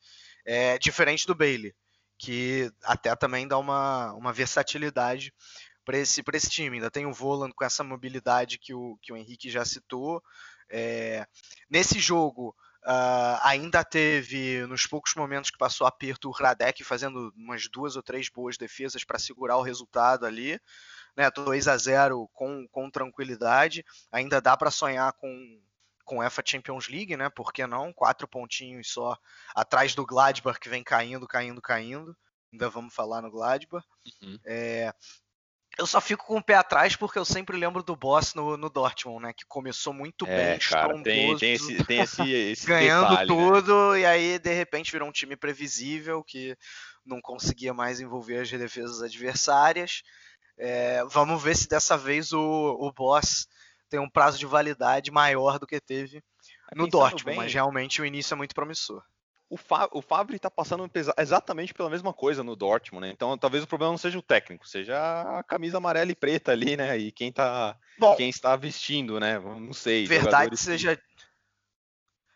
é, diferente do Bailey, que até também dá uma, uma versatilidade para esse, esse time. Ainda tem o Voland com essa mobilidade que o, que o Henrique já citou. É, nesse jogo, uh, ainda teve, nos poucos momentos que passou aperto, o Radek fazendo umas duas ou três boas defesas para segurar o resultado ali. Né, 2 a 0 com, com tranquilidade. Ainda dá para sonhar com, com a Champions League, né? Por que não? Quatro pontinhos só atrás do Gladbach que vem caindo, caindo, caindo. Ainda vamos falar no Gladbach. Uhum. É, eu só fico com o pé atrás porque eu sempre lembro do boss no, no Dortmund, né? Que começou muito é, bem, cara, tem, tem, esse, tem esse, esse ganhando detalhe, né? tudo, né? e aí de repente virou um time previsível que não conseguia mais envolver as defesas adversárias. É, vamos ver se dessa vez o, o boss tem um prazo de validade maior do que teve no Dortmund, bem, mas realmente o início é muito promissor o, Fa o Favre está passando exatamente pela mesma coisa no Dortmund, né? Então talvez o problema não seja o técnico, seja a camisa amarela e preta ali, né? E quem tá Bom, quem está vestindo, né? Não sei. Verdade seja que...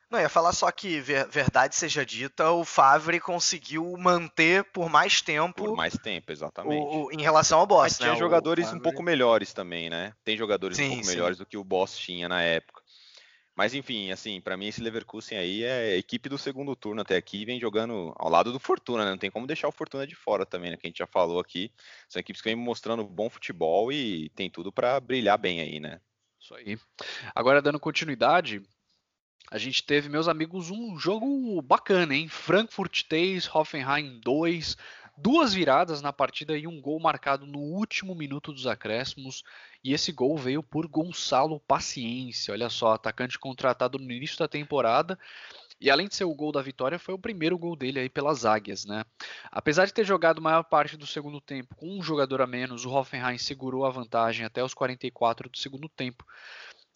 Não, ia falar só que, verdade seja dita, o Favre conseguiu manter por mais tempo. Por mais tempo, exatamente. O, o, em relação ao Boss, Mas tinha né? jogadores um pouco melhores também, né? Tem jogadores sim, um pouco sim. melhores do que o Boss tinha na época. Mas enfim, assim, para mim esse Leverkusen aí é equipe do segundo turno até aqui, vem jogando ao lado do Fortuna, né? Não tem como deixar o Fortuna de fora também, né? Que a gente já falou aqui. São equipes que vêm mostrando bom futebol e tem tudo para brilhar bem aí, né? Isso aí. Agora dando continuidade, a gente teve, meus amigos, um jogo bacana, hein? Frankfurt 3, Hoffenheim 2, duas viradas na partida e um gol marcado no último minuto dos acréscimos. E esse gol veio por Gonçalo Paciência. Olha só, atacante contratado no início da temporada. E além de ser o gol da vitória, foi o primeiro gol dele aí pelas Águias, né? Apesar de ter jogado maior parte do segundo tempo com um jogador a menos, o Hoffenheim segurou a vantagem até os 44 do segundo tempo.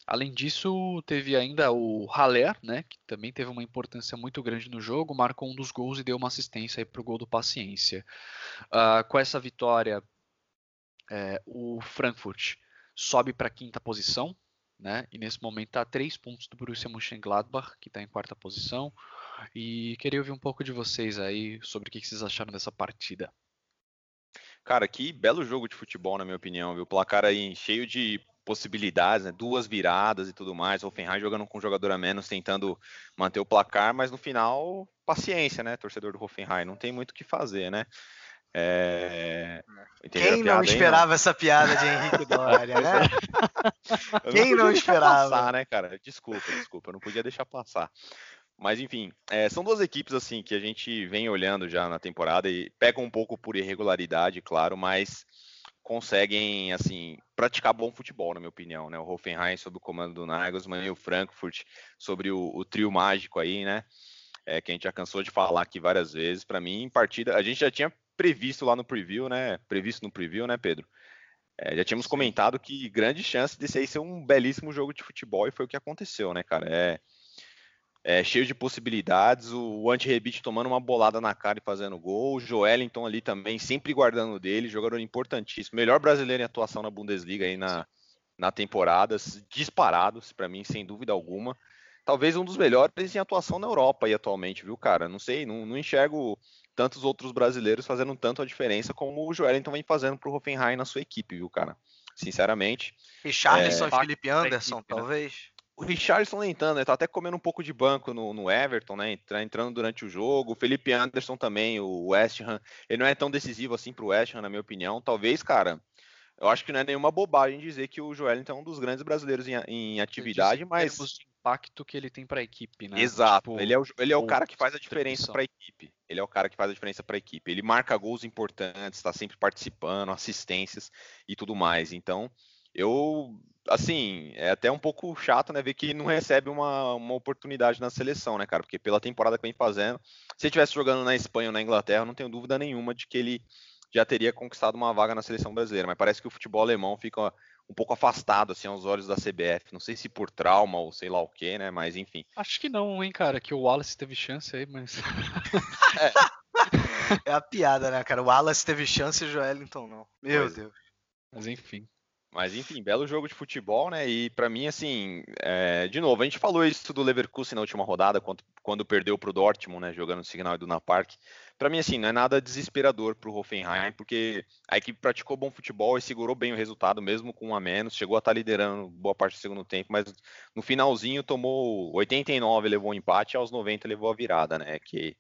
Além disso, teve ainda o Haller, né, que também teve uma importância muito grande no jogo, marcou um dos gols e deu uma assistência para o gol do Paciência. Uh, com essa vitória, é, o Frankfurt sobe para a quinta posição, né, e nesse momento está a três pontos do Borussia Mönchengladbach, que está em quarta posição. E queria ouvir um pouco de vocês aí sobre o que vocês acharam dessa partida. Cara, que belo jogo de futebol, na minha opinião, viu? Placar aí cheio de possibilidades, né? duas viradas e tudo mais. O Offenheim jogando com um jogador a menos, tentando manter o placar, mas no final, paciência, né? Torcedor do Hoffenheim, não tem muito o que fazer, né? É... Quem não esperava não? essa piada de Henrique Doria, né? Quem não, não esperava? Passar, né, cara? Desculpa, desculpa, não podia deixar passar. Mas enfim, é, são duas equipes assim que a gente vem olhando já na temporada e pegam um pouco por irregularidade, claro, mas conseguem assim praticar bom futebol, na minha opinião, né? O Hoffenheim sob o comando do Nagelsmann e o Frankfurt sobre o, o trio mágico aí, né? É, que a gente já cansou de falar aqui várias vezes. Para mim, partida, a gente já tinha previsto lá no preview, né? Previsto no preview, né, Pedro? É, já tínhamos comentado que grande chance desse aí ser um belíssimo jogo de futebol e foi o que aconteceu, né, cara? É, é, cheio de possibilidades, o, o anti-rebite tomando uma bolada na cara e fazendo gol, o Joelinton ali também, sempre guardando dele, jogador importantíssimo, melhor brasileiro em atuação na Bundesliga aí na, na temporada, disparado, para mim, sem dúvida alguma. Talvez um dos melhores em atuação na Europa aí atualmente, viu, cara? Não sei, não, não enxergo tantos outros brasileiros fazendo tanto a diferença como o Joelinton vem fazendo para o Hoffenheim na sua equipe, viu, cara? Sinceramente. Richarlison é... e Felipe Anderson, equipe, né? talvez. Né? O Richardson lentando, ele tá até comendo um pouco de banco no, no, Everton, né? Entrando durante o jogo. O Felipe Anderson também, o West Ham. Ele não é tão decisivo assim pro West Ham, na minha opinião. Talvez, cara, eu acho que não é nenhuma bobagem dizer que o Joelinton é um dos grandes brasileiros em, em atividade, mas. de impacto que ele tem para a equipe, né? Exato. Tipo, ele é o, ele é o cara que faz a diferença para a equipe. Ele é o cara que faz a diferença para a equipe. Ele marca gols importantes, está sempre participando, assistências e tudo mais. Então, eu assim, é até um pouco chato, né, ver que não recebe uma, uma oportunidade na seleção, né, cara? Porque pela temporada que vem fazendo, se ele estivesse jogando na Espanha ou na Inglaterra, não tenho dúvida nenhuma de que ele já teria conquistado uma vaga na seleção brasileira. Mas parece que o futebol alemão fica um pouco afastado, assim, aos olhos da CBF. Não sei se por trauma ou sei lá o que, né? Mas enfim. Acho que não, hein, cara, que o Wallace teve chance aí, mas. é. é a piada, né, cara? O Wallace teve chance e o Joelinton não. Meu pois é. Deus. Mas enfim. Mas enfim, belo jogo de futebol, né? E para mim, assim, é... de novo, a gente falou isso do Leverkusen na última rodada, quando, quando perdeu para o Dortmund, né? Jogando no Signal Iduna Park. Para mim, assim, não é nada desesperador para o Hoffenheim, porque a equipe praticou bom futebol e segurou bem o resultado, mesmo com um a menos. Chegou a estar tá liderando boa parte do segundo tempo, mas no finalzinho tomou 89, levou um empate, aos 90 levou a virada, né? Que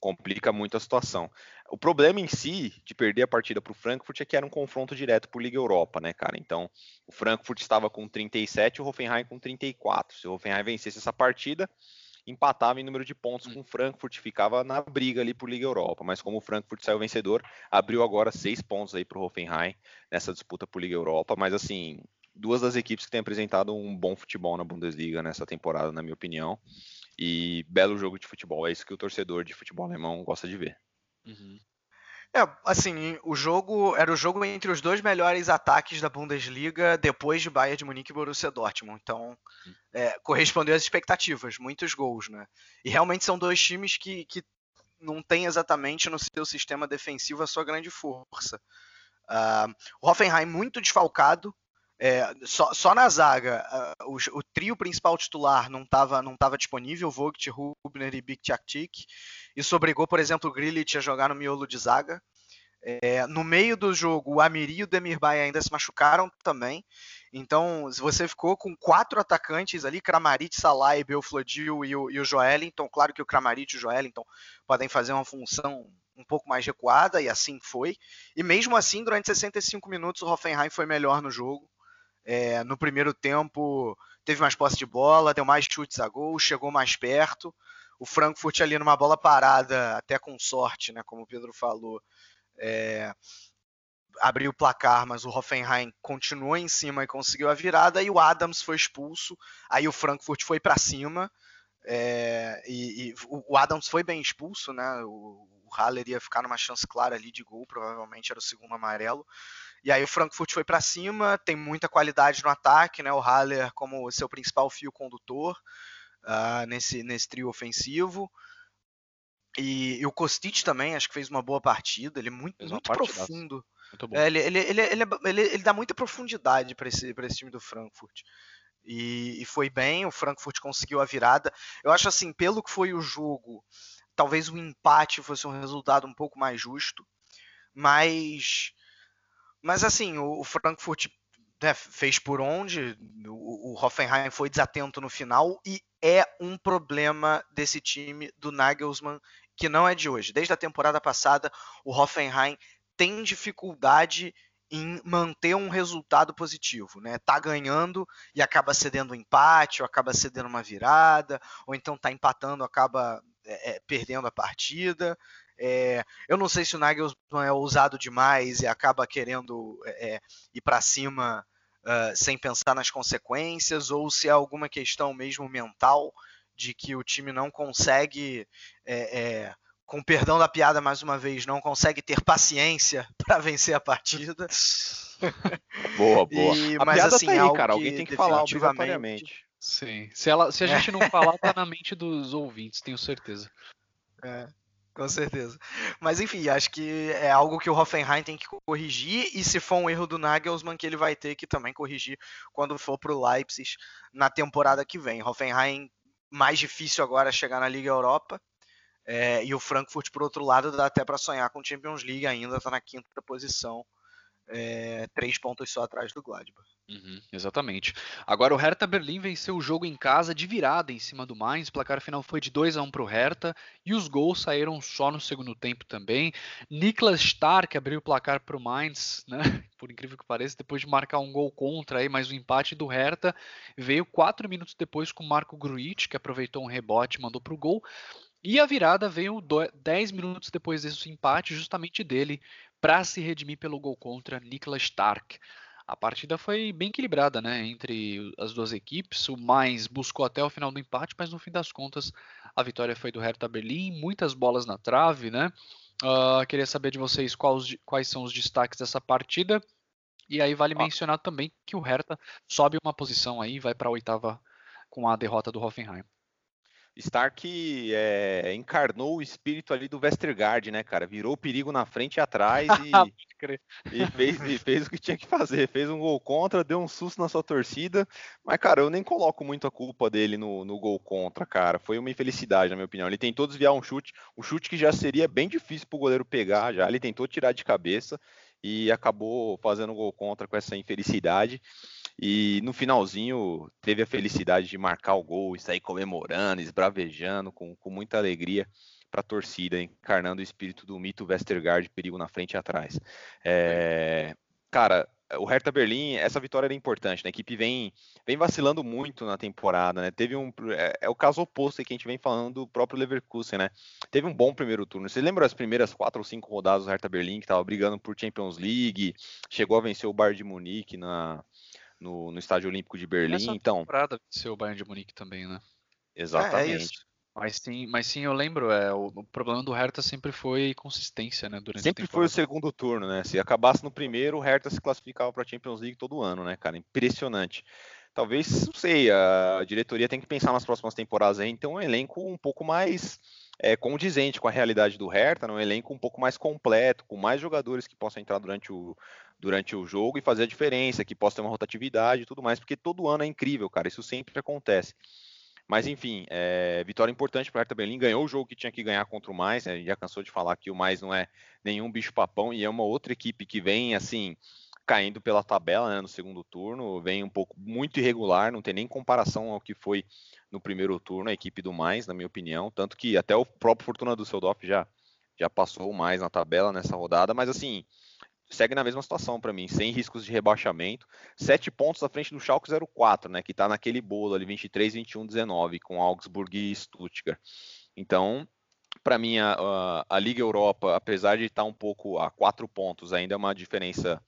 complica muito a situação. O problema em si de perder a partida para o Frankfurt é que era um confronto direto por Liga Europa, né, cara? Então, o Frankfurt estava com 37 e o Hoffenheim com 34. Se o Hoffenheim vencesse essa partida, empatava em número de pontos hum. com o Frankfurt, ficava na briga ali por Liga Europa. Mas como o Frankfurt saiu vencedor, abriu agora seis pontos aí para o Hoffenheim nessa disputa por Liga Europa. Mas assim, duas das equipes que têm apresentado um bom futebol na Bundesliga nessa temporada, na minha opinião. E belo jogo de futebol. É isso que o torcedor de futebol alemão gosta de ver. Uhum. É, assim, o jogo era o jogo entre os dois melhores ataques da Bundesliga depois de Bayern de Munique e Borussia Dortmund. Então, é, correspondeu às expectativas, muitos gols, né? E realmente são dois times que, que não têm exatamente no seu sistema defensivo a sua grande força. Uh, o Hoffenheim muito desfalcado, é, só, só, na zaga, uh, o, o, trio principal titular não estava não tava disponível, Vogt, Rubner e Biktiak. Isso obrigou, por exemplo, o Grilich a jogar no miolo de zaga. É, no meio do jogo, o Amiri e o Demirbay ainda se machucaram também. Então, você ficou com quatro atacantes ali, Kramaric, Salah e Belflodil e o, e o claro que o Kramaric e o Joelinton podem fazer uma função um pouco mais recuada, e assim foi. E mesmo assim, durante 65 minutos, o Hoffenheim foi melhor no jogo. É, no primeiro tempo teve mais posse de bola, deu mais chutes a gol, chegou mais perto. O Frankfurt ali numa bola parada, até com sorte, né, como o Pedro falou, é, abriu o placar, mas o Hoffenheim continuou em cima e conseguiu a virada, e o Adams foi expulso, aí o Frankfurt foi para cima, é, e, e, o Adams foi bem expulso, né, o, o Haller ia ficar numa chance clara ali de gol, provavelmente era o segundo amarelo, e aí o Frankfurt foi para cima, tem muita qualidade no ataque, né? O Haller como seu principal fio condutor uh, nesse, nesse trio ofensivo. E, e, o Kostic também, acho que fez uma boa partida. Ele é muito, muito profundo. Muito é, ele, ele, ele, ele, ele, ele dá muita profundidade para esse, esse time do Frankfurt. E, e, foi bem, o Frankfurt conseguiu a virada. Eu acho assim, pelo que foi o jogo, talvez o empate fosse um resultado um pouco mais justo. Mas mas assim, o, Frankfurt né, fez por onde, o, o Hoffenheim foi desatento no final e é um problema desse time do Nagelsmann que não é de hoje. Desde a temporada passada, o Hoffenheim tem dificuldade em manter um resultado positivo, né? Tá ganhando e acaba cedendo um empate, ou acaba cedendo uma virada, ou então tá empatando, acaba é, é perdendo a partida. É, eu não sei se o Nagelsmann é ousado demais e acaba querendo é, é ir para cima uh, sem pensar nas consequências, ou se é alguma questão mesmo mental de que o time não consegue, é, é, com perdão da piada mais uma vez, não consegue ter paciência para vencer a partida. boa, boa. E, a mas, piada assim, tá aí, cara. Alguém tem que falar obrigatoriamente. Sim. Se, ela, se a gente não falar, tá na mente dos ouvintes, tenho certeza. É. Com certeza. Mas enfim, acho que é algo que o Hoffenheim tem que corrigir e se for um erro do Nagelsmann que ele vai ter que também corrigir quando for para o Leipzig na temporada que vem. Hoffenheim mais difícil agora chegar na Liga Europa. É, e o Frankfurt, por outro lado, dá até para sonhar com Champions League ainda, está na quinta posição é, três pontos só atrás do Gladbach. Uhum, exatamente. Agora o Hertha Berlim venceu o jogo em casa de virada em cima do Mainz. O placar final foi de 2 a 1 para o Hertha e os gols saíram só no segundo tempo também. Niklas Stark abriu o placar para o Mainz, né? Por incrível que pareça, depois de marcar um gol contra aí, mas o empate do Hertha veio quatro minutos depois com o Marco Gruitch, que aproveitou um rebote e mandou para o gol. E a virada veio 10 minutos depois desse empate, justamente dele, para se redimir pelo gol contra Niklas Stark. A partida foi bem equilibrada, né, entre as duas equipes. O mais buscou até o final do empate, mas no fim das contas a vitória foi do Hertha Berlim, muitas bolas na trave, né? Uh, queria saber de vocês quais, quais são os destaques dessa partida. E aí vale ah. mencionar também que o Hertha sobe uma posição aí, vai para a oitava com a derrota do Hoffenheim. Stark é, encarnou o espírito ali do Westergaard, né, cara? Virou o perigo na frente e atrás e, e, fez, e, fez, o que tinha que fazer. Fez um gol contra, deu um susto na sua torcida. Mas, cara, eu nem coloco muito a culpa dele no, no gol contra, cara. Foi uma infelicidade, na minha opinião. Ele tentou desviar um chute, um chute que já seria bem difícil pro goleiro pegar já. Ele tentou tirar de cabeça e acabou fazendo gol contra com essa infelicidade. E no finalzinho teve a felicidade de marcar o gol e sair comemorando, esbravejando com, com muita alegria para a torcida, encarnando o espírito do mito Westergaard, perigo na frente e atrás. É, cara, o Hertha Berlim, essa vitória era importante, né? A equipe vem, vem vacilando muito na temporada, né? Teve um. É, é o caso oposto que a gente vem falando do próprio Leverkusen, né? Teve um bom primeiro turno. Você lembra as primeiras quatro ou cinco rodadas do Hertha Berlim, que estava brigando por Champions League, chegou a vencer o Bayern de Munique na, no, no Estádio Olímpico de Berlim. Essa então, temporada venceu o Bayern de Munique também, né? Exatamente. É, é mas sim, mas sim, eu lembro, é, o, o problema do Hertha sempre foi consistência, né? Durante sempre foi o segundo turno, né? Se acabasse no primeiro, o Hertha se classificava para a Champions League todo ano, né, cara? Impressionante. Talvez, não sei, a diretoria tem que pensar nas próximas temporadas aí, então um elenco um pouco mais é, condizente com a realidade do Hertha, né? um elenco um pouco mais completo, com mais jogadores que possam entrar durante o, durante o jogo e fazer a diferença, que possa ter uma rotatividade e tudo mais, porque todo ano é incrível, cara, isso sempre acontece. Mas enfim, é, vitória importante para o Hertha Berlim, ganhou o jogo que tinha que ganhar contra o Mais, né? já cansou de falar que o Mais não é nenhum bicho papão e é uma outra equipe que vem assim caindo pela tabela né, no segundo turno, vem um pouco muito irregular, não tem nem comparação ao que foi no primeiro turno a equipe do Mais, na minha opinião, tanto que até o próprio Fortuna do Seudorf já já passou Mais na tabela nessa rodada, mas assim, segue na mesma situação para mim, sem riscos de rebaixamento. Sete pontos à frente do Schalke 04, né, que está naquele bolo ali, 23, 21, 19, com Augsburg e Stuttgart. Então, para mim, a, a, a, Liga Europa, apesar de estar tá um pouco a quatro pontos, ainda é uma diferença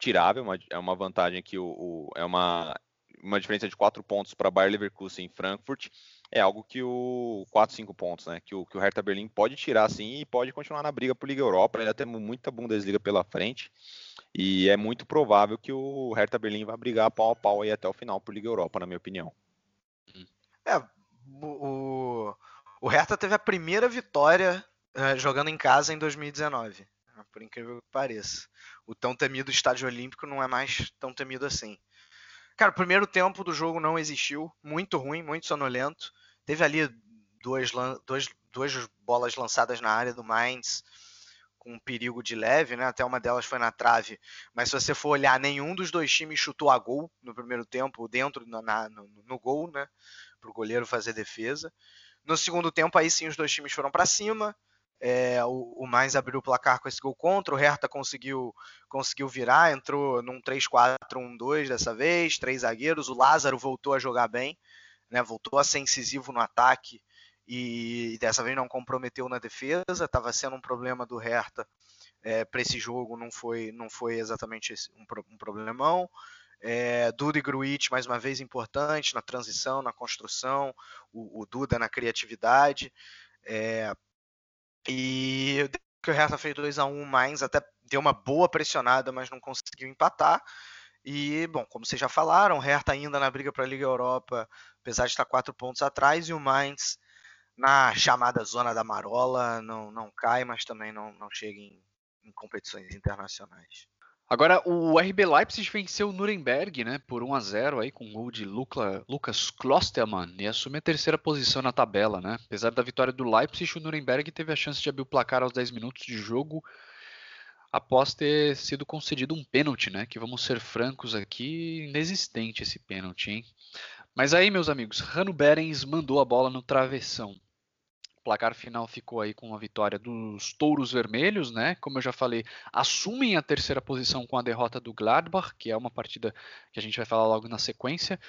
tirável, uma, é uma vantagem que o, o, é uma, uma diferença de quatro pontos para Bayer Leverkusen em Frankfurt é algo que o 4, 5 pontos, né? Que o, que o Hertha Berlim pode tirar sim e pode continuar na briga por Liga Europa. Ainda temos muita Bundesliga pela frente. E é muito provável que o Hertha Berlim vai brigar pau a pau aí até o final por Liga Europa, na minha opinião. É, o, o Hertha teve a primeira vitória é, jogando em casa em 2019. Né? Por incrível que pareça. O tão temido Estádio Olímpico não é mais tão temido assim. Cara, o primeiro tempo do jogo não existiu. Muito ruim, muito sonolento. Teve ali duas, duas, duas bolas lançadas na área do Mainz com um perigo de leve, né? Até uma delas foi na trave. Mas se você for olhar, nenhum dos dois times chutou a gol no primeiro tempo, dentro na, no, no gol, né? Para o goleiro fazer defesa. No segundo tempo, aí sim os dois times foram para cima. É, o, o Mainz abriu o placar com esse gol contra, o Hertha conseguiu, conseguiu virar, entrou num 3-4-1-2 dessa vez, três zagueiros, o Lázaro voltou a jogar bem, né, voltou a ser incisivo no ataque e, e dessa vez não comprometeu na defesa, estava sendo um problema do Hertha é, para esse jogo, não foi, não foi exatamente esse, um, um problemão. É, Duda e Gruitch, mais uma vez, importante na transição, na construção, o, o Duda na criatividade. É, e que o Hertha fez 2 a 1 mais até deu uma boa pressionada, mas não conseguiu empatar. E, bom, como vocês já falaram, o Hertha ainda na briga para a Liga Europa, apesar de estar quatro pontos atrás, e o Mainz na chamada zona da marola, não, não cai, mas também não, não chega em, em competições internacionais. Agora, o RB Leipzig venceu o Nuremberg, né, por 1 a 0 aí com um gol de Luca, Lucas Klostermann e assume a terceira posição na tabela, né? Apesar da vitória do Leipzig, o Nuremberg teve a chance de abrir o placar aos 10 minutos de jogo após ter sido concedido um pênalti, né? Que vamos ser francos aqui, inexistente esse pênalti, hein? Mas aí, meus amigos, Rano Berens mandou a bola no travessão. O placar final ficou aí com a vitória dos Touros Vermelhos, né? Como eu já falei, assumem a terceira posição com a derrota do Gladbach, que é uma partida que a gente vai falar logo na sequência.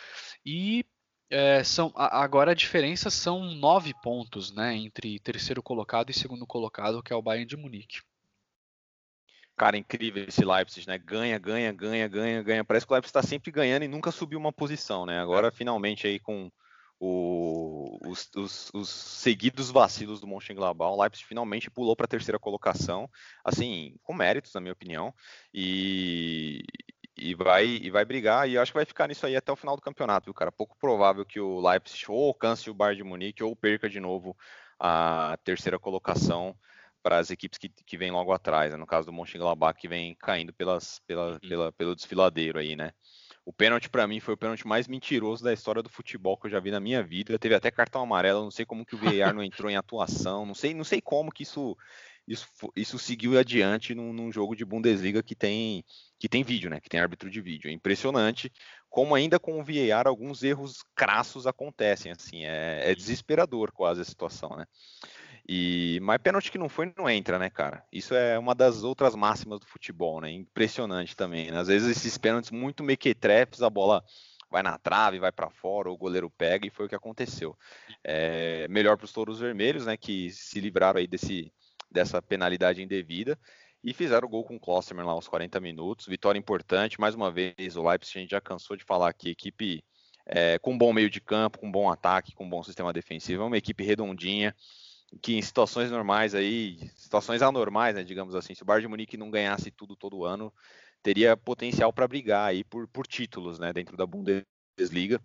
E é, são, agora a diferença são nove pontos, né? Entre terceiro colocado e segundo colocado, que é o Bayern de Munique. Cara, incrível esse Leipzig, né? Ganha, ganha, ganha, ganha, ganha. Parece que o Leipzig está sempre ganhando e nunca subiu uma posição, né? Agora, finalmente, aí com o, os, os, os, seguidos vacilos do Mönchengladbach, o Leipzig finalmente pulou para a terceira colocação, assim, com méritos, na minha opinião, e, e, vai, e vai brigar, e acho que vai ficar nisso aí até o final do campeonato, viu, cara? Pouco provável que o Leipzig ou alcance o Bayern de Munique ou perca de novo a terceira colocação para as equipes que, que vêm logo atrás, né? no caso do Mönchengladbach, que vem caindo pelas, pela, uhum. pela, pelo desfiladeiro aí, né? O pênalti para mim foi o pênalti mais mentiroso da história do futebol que eu já vi na minha vida. Teve até cartão amarelo, não sei como que o VAR não entrou em atuação, não sei, não sei como que isso isso, isso seguiu adiante num, num, jogo de Bundesliga que tem que tem vídeo, né? Que tem árbitro de vídeo. É impressionante como ainda com o VAR alguns erros crassos acontecem, assim, é, é desesperador quase a situação, né? E, mas pênalti que não foi, não entra, né, cara? Isso é uma das outras máximas do futebol, né? Impressionante também. Né? Às vezes esses pênaltis muito mequetrefes, a bola vai na trave, vai para fora, o goleiro pega e foi o que aconteceu. É, melhor para os touros vermelhos, né, que se livraram aí desse, dessa penalidade indevida e fizeram o gol com o Klosterman lá aos 40 minutos. Vitória importante, mais uma vez, o Leipzig a gente já cansou de falar aqui, equipe é, com bom meio de campo, com bom ataque, com bom sistema defensivo, é uma equipe redondinha, que em situações normais aí, situações anormais, né, digamos assim, se o Bayern de Munique não ganhasse tudo todo ano, teria potencial para brigar aí por, por títulos, né, dentro da Bundesliga.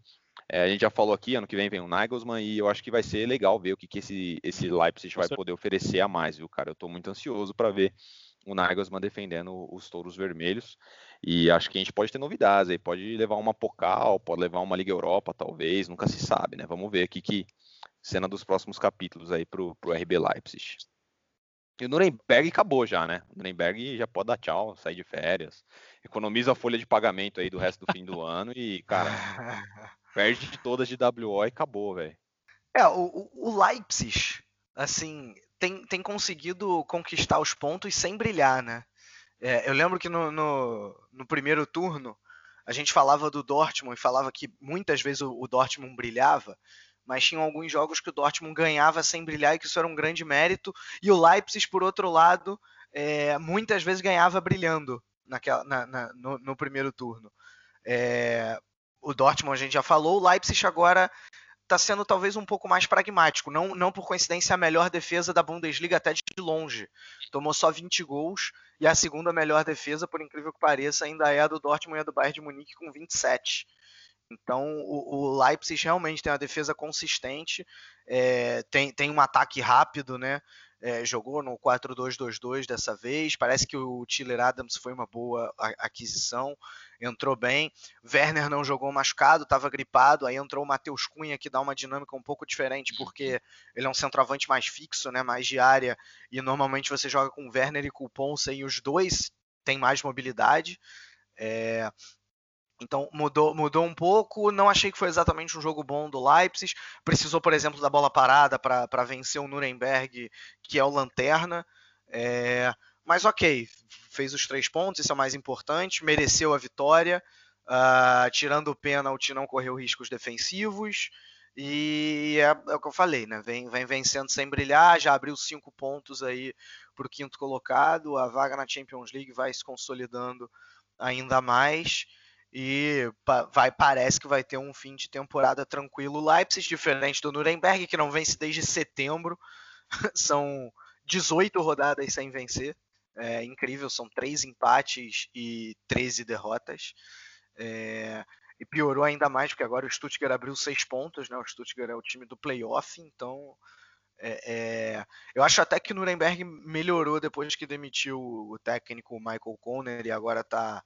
É, a gente já falou aqui, ano que vem vem o Nagelsmann e eu acho que vai ser legal ver o que, que esse, esse Leipzig vai poder oferecer a mais, viu, cara? Eu estou muito ansioso para ver o Nagelsmann defendendo os touros vermelhos e acho que a gente pode ter novidades aí, pode levar uma Pokal, pode levar uma Liga Europa, talvez, nunca se sabe, né? Vamos ver aqui que cena dos próximos capítulos aí pro, pro RB Leipzig. E o Nuremberg acabou já, né? O Nuremberg já pode dar tchau, sair de férias. Economiza a folha de pagamento aí do resto do fim do ano e, cara, perde de todas de WO e acabou, velho. É, o, o Leipzig, assim, tem, tem conseguido conquistar os pontos sem brilhar, né? É, eu lembro que no, no, no, primeiro turno a gente falava do Dortmund e falava que muitas vezes o, o Dortmund brilhava, mas tinham alguns jogos que o Dortmund ganhava sem brilhar e que isso era um grande mérito. E o Leipzig, por outro lado, é, muitas vezes ganhava brilhando naquela, na, na, no, no, primeiro turno. É, o Dortmund a gente já falou, o Leipzig agora está sendo talvez um pouco mais pragmático. Não, não por coincidência a melhor defesa da Bundesliga até de longe. Tomou só 20 gols e a segunda melhor defesa, por incrível que pareça, ainda é a do Dortmund e a do Bayern de Munique com 27. Então o, o Leipzig realmente tem uma defesa consistente, é, tem, tem um ataque rápido, né? É, jogou no 4-2-2-2 dessa vez. Parece que o Tiller Adams foi uma boa aquisição, entrou bem. Werner não jogou machucado, estava gripado. Aí entrou o Matheus Cunha, que dá uma dinâmica um pouco diferente, porque ele é um centroavante mais fixo, né, mais de área. E normalmente você joga com Werner e com o Ponce, e os dois têm mais mobilidade. É, então mudou, mudou um pouco. Não achei que foi exatamente um jogo bom do Leipzig. Precisou, por exemplo, da bola parada para vencer o Nuremberg, que é o Lanterna. É, mas ok, fez os três pontos, isso é o mais importante. Mereceu a vitória. Uh, tirando o pênalti, não correu riscos defensivos. E é, é, o que eu falei, né? Vem, vem vencendo sem brilhar, já abriu cinco pontos aí para o quinto colocado. A vaga na Champions League vai se consolidando ainda mais e vai parece que vai ter um fim de temporada tranquilo. Leipzig, diferente do Nuremberg, que não vence desde setembro, são 18 rodadas sem vencer. É incrível, são três empates e 13 derrotas. É, e piorou ainda mais, porque agora o Stuttgart abriu seis pontos, né? O Stuttgart é o time do playoff, então É, é, eu acho até que o Nuremberg melhorou depois que demitiu o técnico Michael Conner e agora está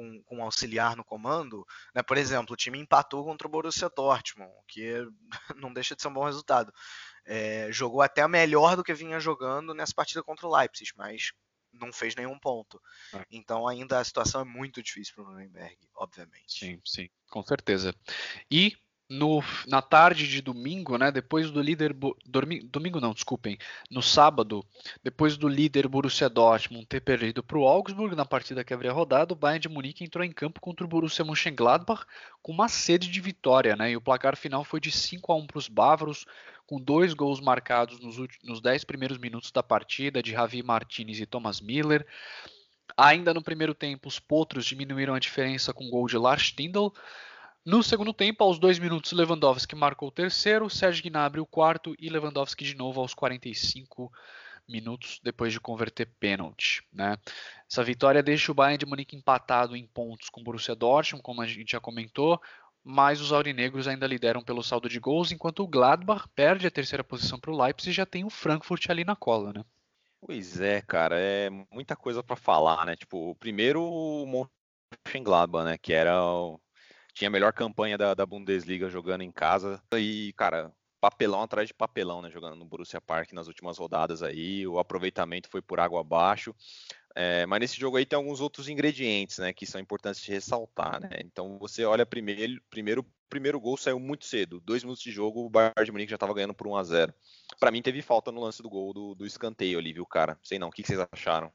com, com um auxiliar no comando. Né? Por exemplo, o time empatou contra o Borussia Dortmund, que não deixa de ser um bom resultado. É, jogou até melhor do que vinha jogando nessa partida contra o Leipzig, mas não fez nenhum ponto. É. Então ainda a situação é muito difícil para o Nuremberg, obviamente. Sim, sim, com certeza. E no, na tarde de domingo, né, depois do líder dormi, domingo não, desculpem, no sábado, depois do líder Borussia Dortmund ter perdido para o Augsburg na partida que havia rodado, o Bayern de Munique entrou em campo contra o Borussia Mönchengladbach com uma sede de vitória, né, e o placar final foi de 5 a 1 para os bávaros, com dois gols marcados nos, nos 10 primeiros minutos da partida de Javi Martinez e Thomas Miller. Ainda no primeiro tempo, os potros diminuíram a diferença com o gol de Lars Tindall, no segundo tempo, aos dois minutos, Lewandowski marcou o terceiro, Sérgio Gnabry o quarto e Lewandowski de novo aos 45 minutos depois de converter pênalti. Né? Essa vitória deixa o Bayern de Munique empatado em pontos com o Borussia Dortmund, como a gente já comentou, mas os aurinegros ainda lideram pelo saldo de gols, enquanto o Gladbach perde a terceira posição para o Leipzig e já tem o Frankfurt ali na cola, né? Pois é, cara, é muita coisa para falar, né? Tipo, primeiro o Mönchengladbach, né, que era o tinha a melhor campanha da, da Bundesliga jogando em casa. E, cara, papelão atrás de papelão, né? Jogando no Borussia Park nas últimas rodadas aí. O aproveitamento foi por água abaixo. É, mas nesse jogo aí tem alguns outros ingredientes, né? Que são importantes de ressaltar, né? Então você olha primeiro, primeiro, primeiro gol saiu muito cedo. Dois minutos de jogo, o Bayern de Munique já estava ganhando por 1 a 0 Para mim teve falta no lance do gol do, do escanteio ali, viu, cara? Sei não. O que, que vocês acharam?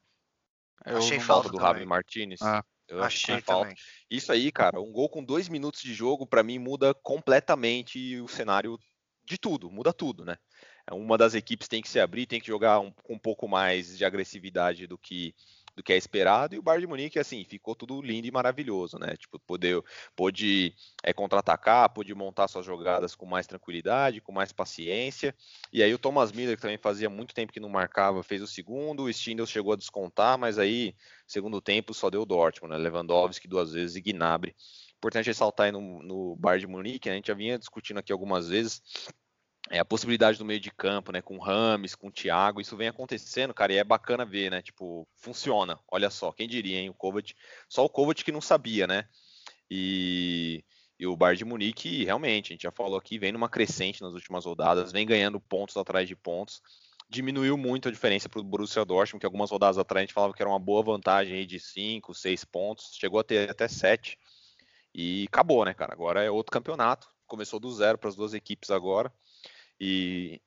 Eu achei falta do Ravi Martinez. Ah. Eu achei falta. Também. Isso aí, cara, um gol com dois minutos de jogo, para mim, muda completamente o cenário de tudo, muda tudo, né? Uma das equipes tem que se abrir, tem que jogar um, com um pouco mais de agressividade do que do que é esperado, e o Bayern de Munique, assim, ficou tudo lindo e maravilhoso, né? Tipo, poder, pôde é, contra-atacar, pôde montar suas jogadas com mais tranquilidade, com mais paciência, e aí o Thomas Miller, que também fazia muito tempo que não marcava, fez o segundo, o Stindl chegou a descontar, mas aí, segundo tempo, só deu o Dortmund, né? Lewandowski duas vezes e Gnabry. Importante ressaltar aí no, no Bayern de Munique, a gente já vinha discutindo aqui algumas vezes, é, a possibilidade do meio de campo, né, com Rames, com Thiago, isso vem acontecendo, cara, e é bacana ver, né, tipo, funciona, olha só, quem diria, hein, o Kovac, só o Kovac que não sabia, né, e, e o Bayern de Munique, realmente, a gente já falou aqui, vem numa crescente nas últimas rodadas, vem ganhando pontos atrás de pontos, diminuiu muito a diferença para o Borussia Dortmund, que algumas rodadas atrás a gente falava que era uma boa vantagem aí de 5, 6 pontos, chegou a ter até 7, e acabou, né, cara, agora é outro campeonato, começou do zero para as duas equipes agora, e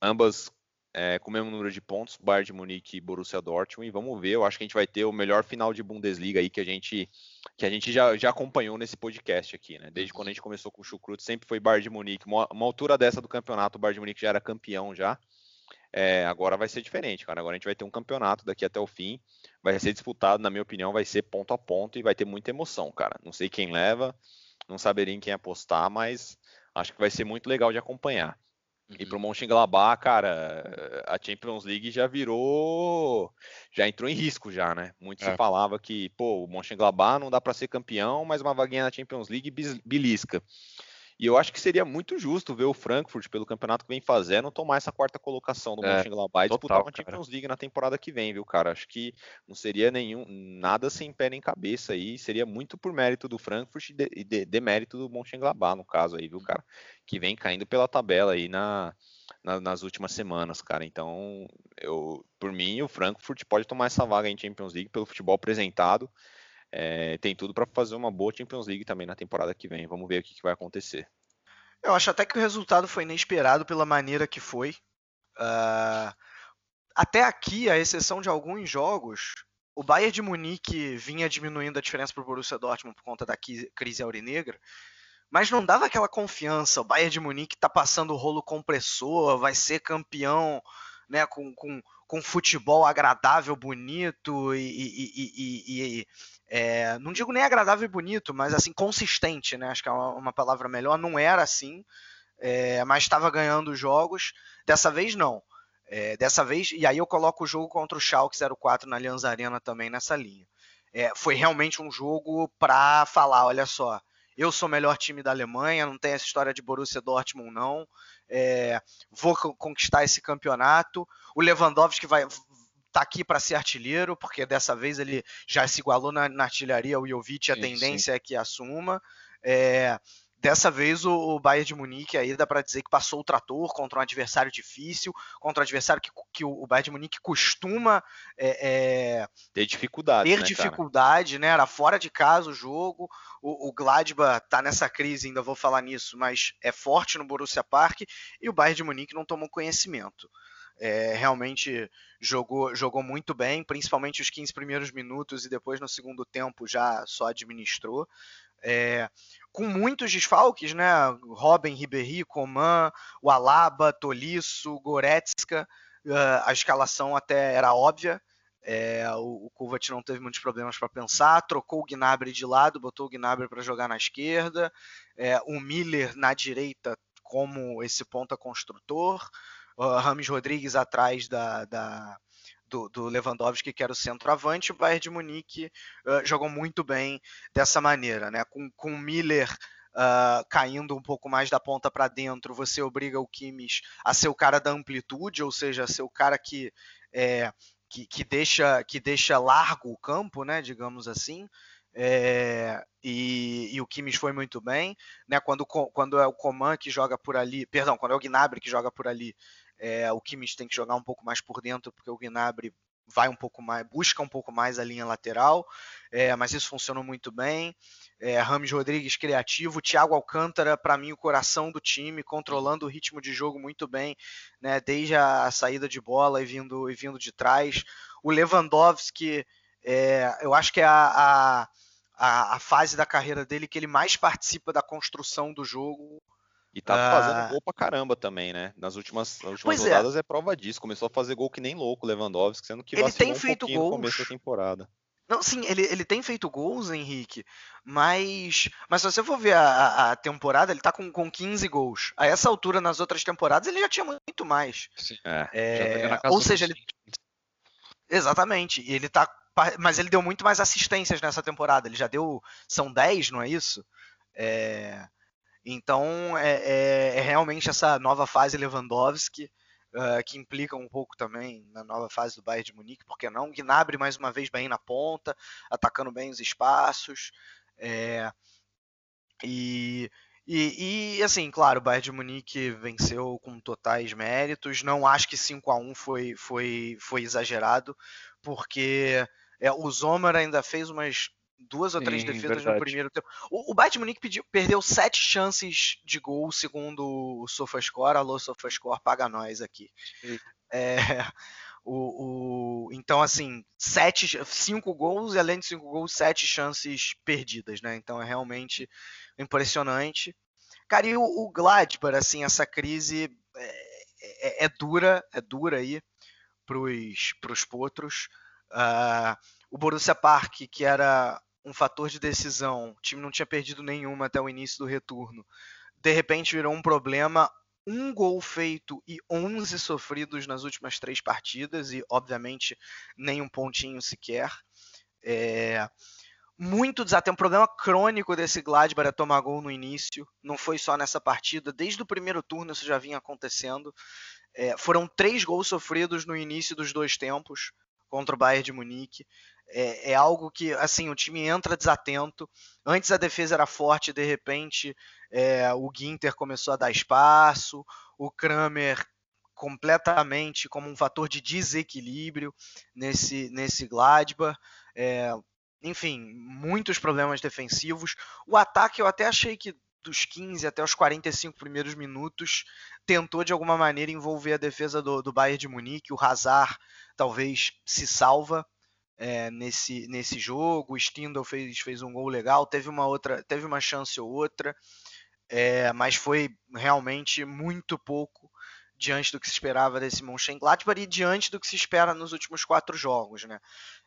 ambas é, com o mesmo número de pontos, Bayern de Munique e Borussia Dortmund, e vamos ver, eu acho que a gente vai ter o melhor final de Bundesliga aí que a gente, que a gente já, já acompanhou nesse podcast aqui, né? Desde quando a gente começou com o Chucrut, sempre foi Bayern de Munique, uma, uma, altura dessa do campeonato, o Bayern de Munique já era campeão já, é, agora vai ser diferente, cara, agora a gente vai ter um campeonato daqui até o fim, vai ser disputado, na minha opinião, vai ser ponto a ponto e vai ter muita emoção, cara, não sei quem leva, não saberia em quem apostar, mas acho que vai ser muito legal de acompanhar. Uhum. E pro Mönchengladbach, cara, a Champions League já virou, já entrou em risco já, né? Muito é. se falava que, pô, o Mönchengladbach não dá para ser campeão, mas uma vaguinha na Champions League belisca. E eu acho que seria muito justo ver o Frankfurt, pelo campeonato que vem fazendo, tomar essa quarta colocação do é, Mönchengladbach e disputar uma Champions League na temporada que vem, viu, cara? Acho que não seria nenhum nada sem pé nem cabeça aí, seria muito por mérito do Frankfurt e de, de, de mérito do Mönchengladbach, no caso aí, viu, cara? Que vem caindo pela tabela aí na, na, nas últimas semanas, cara. Então, eu, por mim, o Frankfurt pode tomar essa vaga em Champions League pelo futebol apresentado é, tem tudo para fazer uma boa Champions League também na temporada que vem. Vamos ver o que, que, vai acontecer. Eu acho até que o resultado foi inesperado pela maneira que foi. Uh, até aqui, a exceção de alguns jogos, o Bayern de Munique vinha diminuindo a diferença para o Borussia Dortmund por conta da crise aurinegra, mas não dava aquela confiança. O Bayern de Munique está passando o rolo compressor, vai ser campeão né, com, com, com futebol agradável, bonito e, e, e, e é, não digo nem agradável e bonito, mas assim, consistente, né? Acho que é uma, uma palavra melhor. Não era assim, é, mas estava ganhando jogos. Dessa vez, não. É, dessa vez, e aí eu coloco o jogo contra o Schalke 04 na Allianz Arena também nessa linha. É, foi realmente um jogo para falar, olha só, eu sou o melhor time da Alemanha, não tem essa história de Borussia Dortmund não. é, vou conquistar esse campeonato. O Lewandowski vai tá aqui para ser artilheiro, porque dessa vez ele já se igualou na, na artilharia, o Jovic, a sim, tendência sim. é que assuma. É, Dessa vez o, Bayern de Munique aí dá para dizer que passou o trator contra um adversário difícil, contra um adversário que, que o Bayern de Munique costuma é, é, ter dificuldade. Ter né, dificuldade, né? Era fora de casa o jogo. O, o Gladbach tá nessa crise, ainda vou falar nisso, mas é forte no Borussia Park e o Bayern de Munique não tomou conhecimento. É, realmente jogou, jogou muito bem, principalmente os 15 primeiros minutos e depois no segundo tempo já só administrou. É, com muitos desfalques, né? Robin, Ribéry, Coman, o Alaba, Tolisso, Goretzka. A escalação até era óbvia. É, o, o Kovac não teve muitos problemas para pensar, trocou o Gnabry de lado, botou o Gnabry para jogar na esquerda, é, o Miller na direita como esse ponta construtor, Rames Rodrigues atrás da, da, do, do Lewandowski, que era o centroavante, o Bayern de Munique uh, jogou muito bem dessa maneira, né? Com, com o Miller uh, caindo um pouco mais da ponta para dentro, você obriga o Kimmich a ser o cara da amplitude, ou seja, a ser o cara que, é, que, que, deixa, que deixa largo o campo, né? Digamos assim. É, e, e, o Kimmich foi muito bem, né? Quando, quando é o Coman que joga por ali, perdão, quando é o Gnabry que joga por ali, é, o Kimmich tem que jogar um pouco mais por dentro, porque o Gnabry vai um pouco mais, busca um pouco mais a linha lateral, é, mas isso funcionou muito bem. É, Rames Rodrigues criativo, Thiago Alcântara, para mim, o coração do time, controlando o ritmo de jogo muito bem, né, desde a saída de bola e vindo, e vindo de trás. O Lewandowski, é, eu acho que é a, a, a, fase da carreira dele que ele mais participa da construção do jogo. E tá ah, fazendo gol pra caramba também, né? Nas últimas, nas últimas é. rodadas é. é. prova disso. Começou a fazer gol que nem louco, Lewandowski, sendo que ele tem um feito gols. no começo da temporada. Não, sim, ele, ele tem feito gols, Henrique, mas, mas se você for ver a, a temporada, ele tá com, com 15 gols. A essa altura, nas outras temporadas, ele já tinha muito mais. Sim, é, é, tá ou seja, ele. Exatamente. E ele tá. Mas ele deu muito mais assistências nessa temporada. Ele já deu. São 10, não é isso? É, então é, é, é realmente essa nova fase Lewandowski uh, que implica um pouco também na nova fase do Bayern de Munique, porque não? Gnabry mais uma vez bem na ponta, atacando bem os espaços. É, e, e, e, assim, claro, o Bayern de Munique venceu com totais méritos. Não acho que 5 a 1 foi, foi, foi exagerado, porque é, o Zomer ainda fez umas duas ou três Sim, defesas verdade. no primeiro tempo. O, o Bayern Munique pediu, perdeu sete chances de gol, segundo o SofaScore. Alô, SofaScore, paga nós aqui. É, o, o, então, assim, sete, cinco gols e além de cinco gols, sete chances perdidas, né? Então é realmente impressionante. Cara, e o, o Gladbach, assim, essa crise é, é, é dura, é dura aí pros, pros potros. Uh, o Borussia Park, que era um fator de decisão, o time não tinha perdido nenhuma até o início do retorno, de repente virou um problema. Um gol feito e 11 sofridos nas últimas três partidas, e obviamente nem um pontinho sequer. É... Muito desatento. Um problema crônico desse Gladbach é tomar gol no início. Não foi só nessa partida. Desde o primeiro turno isso já vinha acontecendo. É... foram três gols sofridos no início dos dois tempos contra o Bayern de Munique. É, é, algo que, assim, o time entra desatento. Antes a defesa era forte, de repente é, o Ginter começou a dar espaço, o Kramer completamente como um fator de desequilíbrio nesse, nesse Gladbach. É, enfim, muitos problemas defensivos. O ataque eu até achei que dos 15 até os 45 primeiros minutos tentou de alguma maneira envolver a defesa do, do Bayern de Munique. O Hazard talvez se salva é, nesse, nesse jogo. O Stindl fez, fez um gol legal, teve uma outra, teve uma chance ou outra, é, mas foi realmente muito pouco diante do que se esperava desse Mönchengladbach e diante do que se espera nos últimos quatro jogos, né?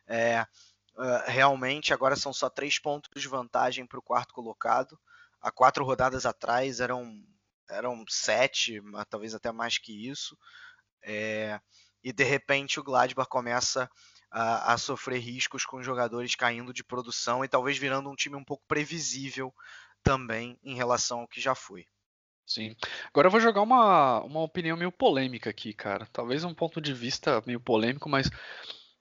É, realmente agora são só três pontos de vantagem para o quarto colocado. Há quatro rodadas atrás eram eram sete, talvez até mais que isso. É, e de repente o Gladbach começa a, a, sofrer riscos com jogadores caindo de produção e talvez virando um time um pouco previsível também em relação ao que já foi. Sim. Agora eu vou jogar uma, uma opinião meio polêmica aqui, cara. Talvez um ponto de vista meio polêmico, mas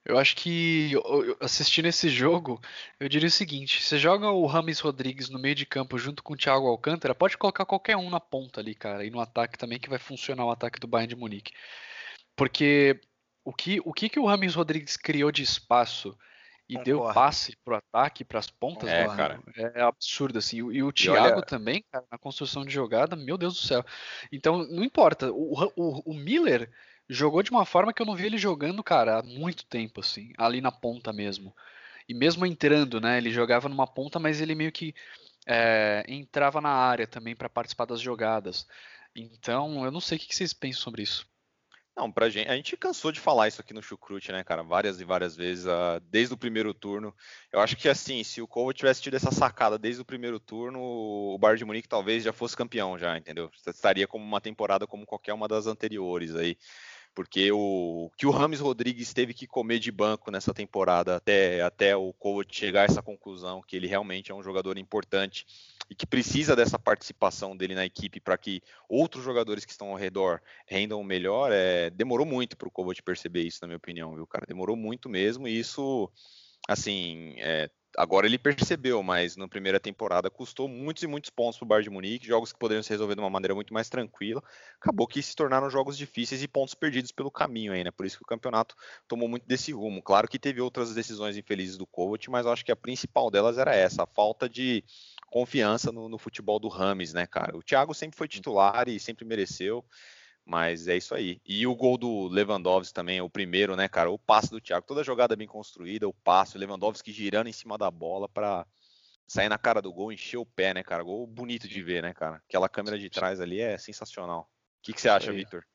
eu acho que assistindo esse jogo, eu diria o seguinte: você joga o Rames Rodrigues no meio de campo junto com o Thiago Alcântara, pode colocar qualquer um na ponta ali, cara, e no ataque também que vai funcionar o ataque do Bayern de Munique. Porque o que o que, que o Rames Rodrigues criou de espaço e Concordo. deu passe pro ataque, para as pontas, é, cara. é absurdo assim. E o Thiago olha... também, cara, na construção de jogada, meu Deus do céu. Então, não importa. O, o, o Miller jogou de uma forma que eu não vi ele jogando, cara, há muito tempo, assim, ali na ponta mesmo. E mesmo entrando, né? Ele jogava numa ponta, mas ele meio que é, entrava na área também para participar das jogadas. Então, eu não sei o que vocês pensam sobre isso. Não, pra gente, a gente cansou de falar isso aqui no Chucrute, né, cara, várias e várias vezes, uh, desde o primeiro turno. Eu acho que, assim, se o Kovac tivesse tido essa sacada desde o primeiro turno, o Bayern de Munique talvez já fosse campeão já, entendeu? Estaria como uma temporada como qualquer uma das anteriores aí porque o que o Rames Rodrigues teve que comer de banco nessa temporada até, até o Kovac chegar a essa conclusão que ele realmente é um jogador importante e que precisa dessa participação dele na equipe para que outros jogadores que estão ao redor rendam melhor, é, demorou muito para o Kovac perceber isso, na minha opinião, viu, cara? Demorou muito mesmo e isso, assim, é, agora ele percebeu, mas na primeira temporada custou muitos e muitos pontos para o Bayern de Munique, jogos que poderiam se resolver de uma maneira muito mais tranquila. Acabou que se tornaram jogos difíceis e pontos perdidos pelo caminho aí, né? Por isso que o campeonato tomou muito desse rumo. Claro que teve outras decisões infelizes do Kovac, mas eu acho que a principal delas era essa, a falta de confiança no, no futebol do Rames, né, cara? O Thiago sempre foi titular e sempre mereceu. Mas é isso aí. E o gol do Lewandowski também, o primeiro, né, cara? O passe do Thiago, toda jogada bem construída, o passe, o Lewandowski girando em cima da bola para sair na cara do gol, encher o pé, né, cara? Gol bonito de ver, né, cara? Aquela câmera de trás ali é sensacional. O que, que você acha, Victor?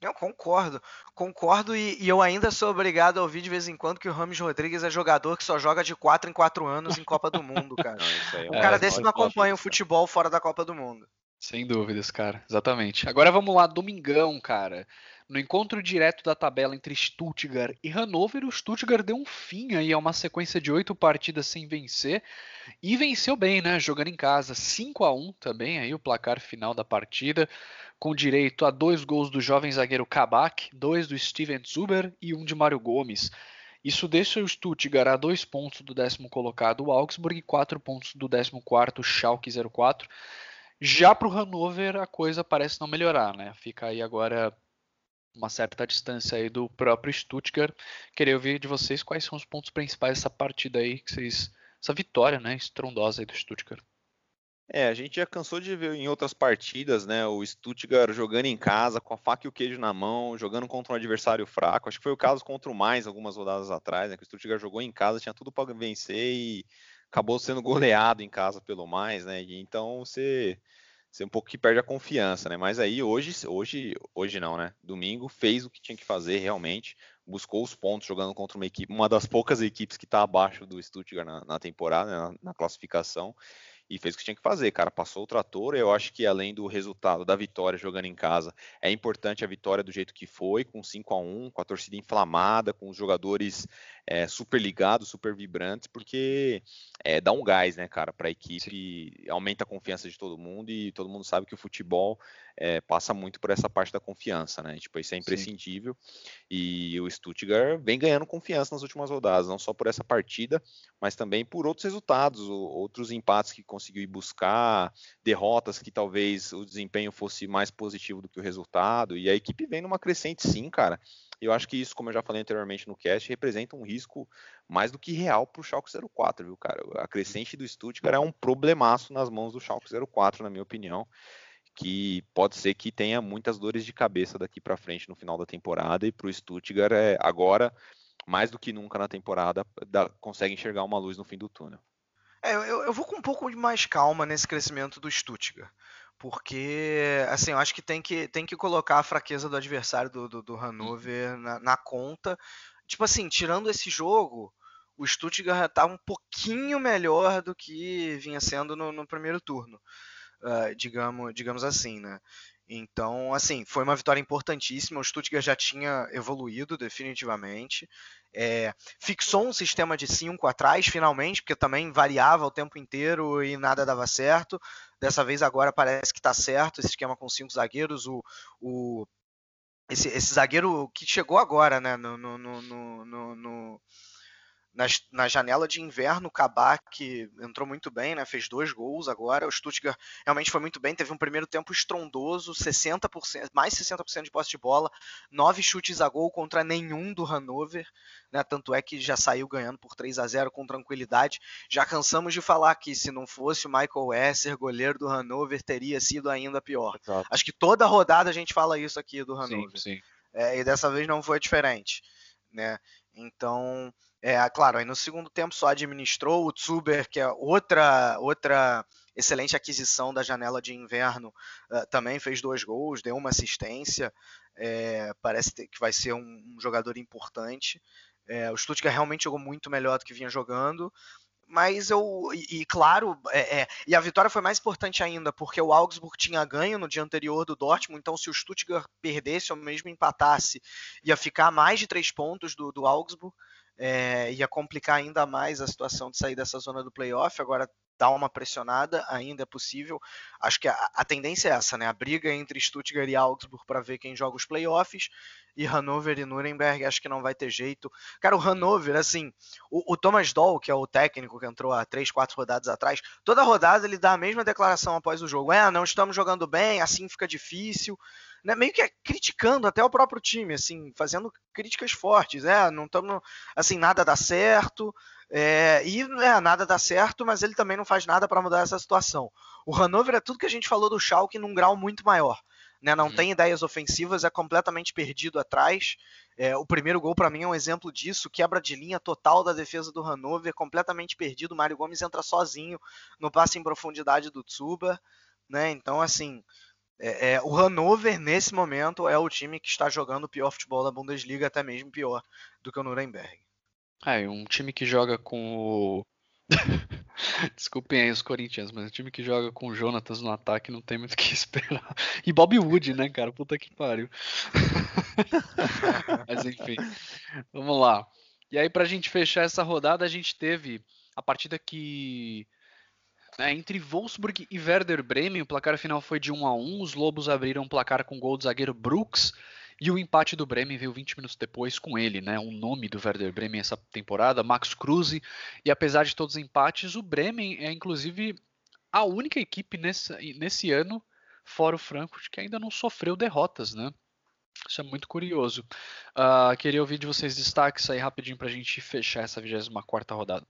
Eu concordo, concordo e, e, eu ainda sou obrigado a ouvir de vez em quando que o Rames Rodrigues é jogador que só joga de 4 em 4 anos em Copa do Mundo, cara. Não, é um cara desse não acompanha o futebol fora da Copa do Mundo. Sem dúvidas, cara. Exatamente. Agora vamos lá, domingão, cara. No encontro direto da tabela entre Stuttgart e Hannover, o Stuttgart deu um fim aí a uma sequência de oito partidas sem vencer e venceu bem, né? Jogando em casa, 5 a 1 também aí o placar final da partida, com direito a dois gols do jovem zagueiro Kabak, dois do Steven Zuber e um de Mário Gomes. Isso deixa o Stuttgart a dois pontos do décimo colocado o Augsburg e quatro pontos do décimo quarto Schalke 04. Já para o Hannover a coisa parece não melhorar, né? Fica aí agora uma certa distância aí do próprio Stuttgart. Queria ouvir de vocês quais são os pontos principais dessa partida aí, que vocês, essa vitória, né, estrondosa aí do Stuttgart. É, a gente já cansou de ver em outras partidas, né, o Stuttgart jogando em casa, com a faca e o queijo na mão, jogando contra um adversário fraco. Acho que foi o caso contra o Mais algumas rodadas atrás, né, que o Stuttgart jogou em casa, tinha tudo para vencer e acabou sendo goleado em casa pelo mais, né? Então você, você um pouco que perde a confiança, né? Mas aí hoje, hoje, hoje não, né? Domingo fez o que tinha que fazer realmente, buscou os pontos jogando contra uma equipe, uma das poucas equipes que está abaixo do Stuttgart na, na temporada, né? na, na classificação e fez o que tinha que fazer, cara. Passou o trator. Eu acho que além do resultado da vitória jogando em casa, é importante a vitória do jeito que foi, com 5 a 1 com a torcida inflamada, com os jogadores é, super ligados, super vibrantes, porque é, dá um gás, né, cara, para a equipe, Sim. aumenta a confiança de todo mundo e todo mundo sabe que o futebol é, passa muito por essa parte da confiança, né? Tipo, isso é imprescindível. Sim. E o Stuttgart vem ganhando confiança nas últimas rodadas, não só por essa partida, mas também por outros resultados, outros empates que conseguiu ir buscar, derrotas que talvez o desempenho fosse mais positivo do que o resultado. E a equipe vem numa crescente, sim, cara. Eu acho que isso, como eu já falei anteriormente no cast, representa um risco mais do que real para o Schalke 04, viu, cara? A crescente do Stuttgart é um problemaço nas mãos do Schalke 04, na minha opinião que pode ser que tenha muitas dores de cabeça daqui para frente no final da temporada e para o Stuttgart é, agora mais do que nunca na temporada dá, consegue enxergar uma luz no fim do túnel. É, eu, eu, vou com um pouco de mais calma nesse crescimento do Stuttgart, porque assim eu acho que tem que, tem que colocar a fraqueza do adversário do, do, do Hannover uhum. na, na, conta. Tipo assim, tirando esse jogo, o Stuttgart está um pouquinho melhor do que vinha sendo no, no primeiro turno uh, digamos, digamos assim, né? Então, assim, foi uma vitória importantíssima. O Stuttgart já tinha evoluído definitivamente. É, fixou um sistema de 5 atrás, finalmente, porque também variava o tempo inteiro e nada dava certo. Dessa vez agora parece que está certo esse esquema com cinco zagueiros. O, o esse, esse, zagueiro que chegou agora, né, no, no, no, no na, na janela de inverno, o Kabak entrou muito bem, né? Fez dois gols agora. O Stuttgart realmente foi muito bem. Teve um primeiro tempo estrondoso, 60%, mais 60% de posse de bola, nove chutes a gol contra nenhum do Hannover. Né? Tanto é que já saiu ganhando por 3 a 0 com tranquilidade. Já cansamos de falar que se não fosse o Michael Esser, goleiro do Hannover, teria sido ainda pior. Exato. Acho que toda rodada a gente fala isso aqui do Hannover. Sim, sim. É, e dessa vez não foi diferente. Né? Então, é, claro, aí no segundo tempo só administrou o Zuber, que é outra, outra excelente aquisição da janela de inverno, uh, também fez dois gols, deu uma assistência, é, parece que vai ser um, um jogador importante. É, o Stuttgart realmente jogou muito melhor do que vinha jogando, mas eu e, e claro é, é, e a vitória foi mais importante ainda porque o Augsburg tinha ganho no dia anterior do Dortmund então se o Stuttgart perdesse ou mesmo empatasse ia ficar mais de três pontos do, do Augsburg é, ia complicar ainda mais a situação de sair dessa zona do playoff. Agora dá uma pressionada, ainda é possível. Acho que a, a tendência é essa, né? A briga entre Stuttgart e Augsburg para ver quem joga os playoffs e Hannover e Nuremberg, acho que não vai ter jeito. Cara, o Hannover, assim, o, o Thomas Doll, que é o técnico que entrou há três, quatro rodadas atrás, toda rodada ele dá a mesma declaração após o jogo. É, não estamos jogando bem, assim fica difícil né, meio que criticando até o próprio time, assim, fazendo críticas fortes. É, não estamos, assim, nada dá certo. É, e é, nada dá certo, mas ele também não faz nada para mudar essa situação. O Hannover é tudo que a gente falou do Schalke num grau muito maior. Né, não uhum. tem ideias ofensivas, é completamente perdido atrás. É, o primeiro gol, para mim, é um exemplo disso. Quebra de linha total da defesa do Hannover, completamente perdido. O Mário Gomes entra sozinho no passe em profundidade do Tsuba. Né? Então, assim, é, é, o Hannover, nesse momento, é o time que está jogando o pior futebol da Bundesliga, até mesmo pior do que o Nuremberg. É, um time que joga com o. Desculpem aí os Corinthians, mas um time que joga com o Jonatas no ataque não tem muito o que esperar. E Bob Wood, né, cara? Puta que pariu. mas enfim, vamos lá. E aí, pra gente fechar essa rodada, a gente teve a partida que é, entre Wolfsburg e Werder Bremen, o placar final foi de 1 a 1. Os Lobos abriram o placar com gol do zagueiro Brooks e o empate do Bremen veio 20 minutos depois com ele, né? O nome do Werder Bremen essa temporada, Max Kruse. E apesar de todos os empates, o Bremen é inclusive a única equipe nesse, nesse ano, fora o Frankfurt, que ainda não sofreu derrotas, né? Isso é muito curioso. Uh, queria ouvir de vocês destaques aí rapidinho para a gente fechar essa 24 rodada.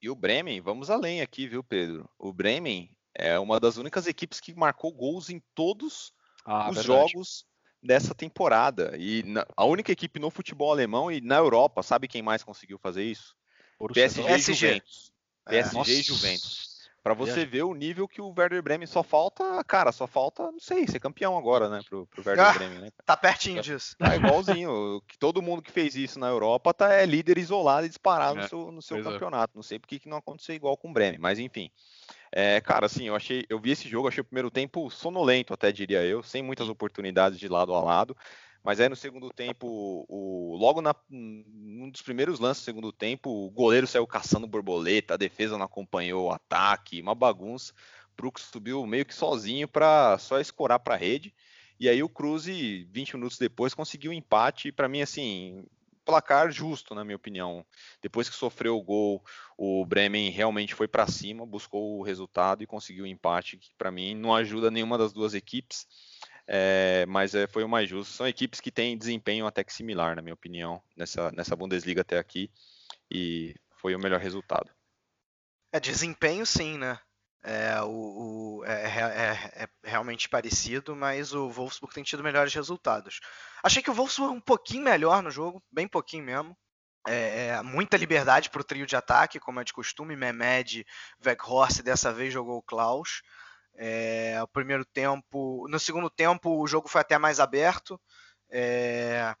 E o Bremen, vamos além aqui, viu, Pedro? O Bremen é uma das únicas equipes que marcou gols em todos ah, os verdade. jogos dessa temporada. E na, a única equipe no futebol alemão e na Europa, sabe quem mais conseguiu fazer isso? PSG, PSG. e Juventus. É. PSG e Juventus. Para você ver o nível que o Werder Bremen só falta, cara, só falta, não sei, ser campeão agora, né, pro, pro Werder ah, Bremen, né? Tá pertinho tá, disso. Tá igualzinho. que todo mundo que fez isso na Europa tá é líder isolado e disparado é, no seu, no seu é. campeonato. É. Não sei por que não aconteceu igual com o Bremen, mas enfim. É, cara, assim, eu achei, eu vi esse jogo, achei o primeiro tempo sonolento, até diria eu, sem muitas oportunidades de lado a lado. Mas aí no segundo tempo, o, logo na, um dos primeiros lances do segundo tempo, o goleiro saiu caçando borboleta, a defesa não acompanhou o ataque, uma bagunça. Brooks subiu meio que sozinho para só escorar para a rede. E aí o Cruze, 20 minutos depois, conseguiu um empate. Para mim, assim, placar justo, na minha opinião. Depois que sofreu o gol, o Bremen realmente foi para cima, buscou o resultado e conseguiu o um empate, que para mim não ajuda nenhuma das duas equipes é, mas é, foi o mais justo. São equipes que têm desempenho até que similar, na minha opinião, nessa, nessa Bundesliga até aqui, e foi o melhor resultado. É, desempenho sim, né? É, o, o é, é, é, é, realmente parecido, mas o Wolfsburg tem tido melhores resultados. Achei que o Wolfsburg um pouquinho melhor no jogo, bem pouquinho mesmo. É, é muita liberdade para o trio de ataque, como é de costume. Mehmed, Weghorst, dessa vez jogou o Klaus. É, o primeiro tempo, no segundo tempo o jogo foi até mais aberto. É,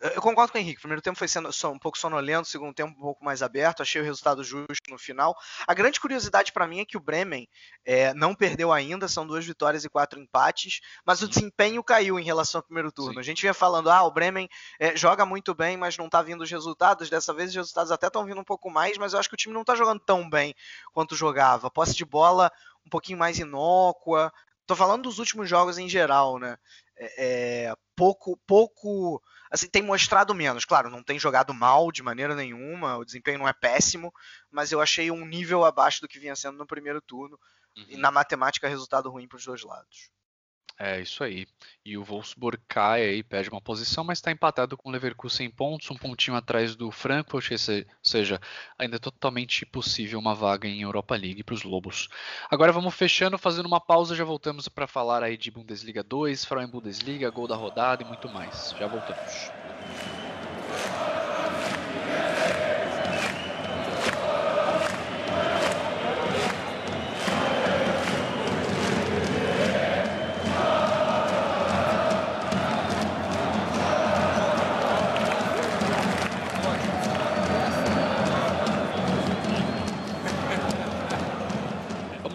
eu concordo com o Henrique. O primeiro tempo foi sendo um pouco sonolento, o segundo tempo um pouco mais aberto. Achei o resultado justo no final. A grande curiosidade para mim é que o Bremen é, não perdeu ainda, são duas vitórias e quatro empates, mas o desempenho caiu em relação ao primeiro turno. Sim. A gente vinha falando, ah, o Bremen é, joga muito bem, mas não tá vindo os resultados. Dessa vez os resultados até estão vindo um pouco mais, mas eu acho que o time não tá jogando tão bem quanto jogava. Posse de bola um pouquinho mais inócua. Tô falando dos últimos jogos em geral, né? É, é pouco, pouco assim, tem mostrado menos. Claro, não tem jogado mal de maneira nenhuma, o desempenho não é péssimo, mas eu achei um nível abaixo do que vinha sendo no primeiro turno. Uhum. E na matemática, resultado ruim para os dois lados. É isso aí. E o Wolfsburg cai aí, perde uma posição, mas está empatado com o Leverkusen em pontos, um pontinho atrás do Frankfurt, ou seja, ainda é totalmente possível uma vaga em Europa League para os Lobos. Agora vamos fechando, fazendo uma pausa, já voltamos para falar aí de Bundesliga 2, Frauen Bundesliga, gol da rodada e muito mais. Já voltamos.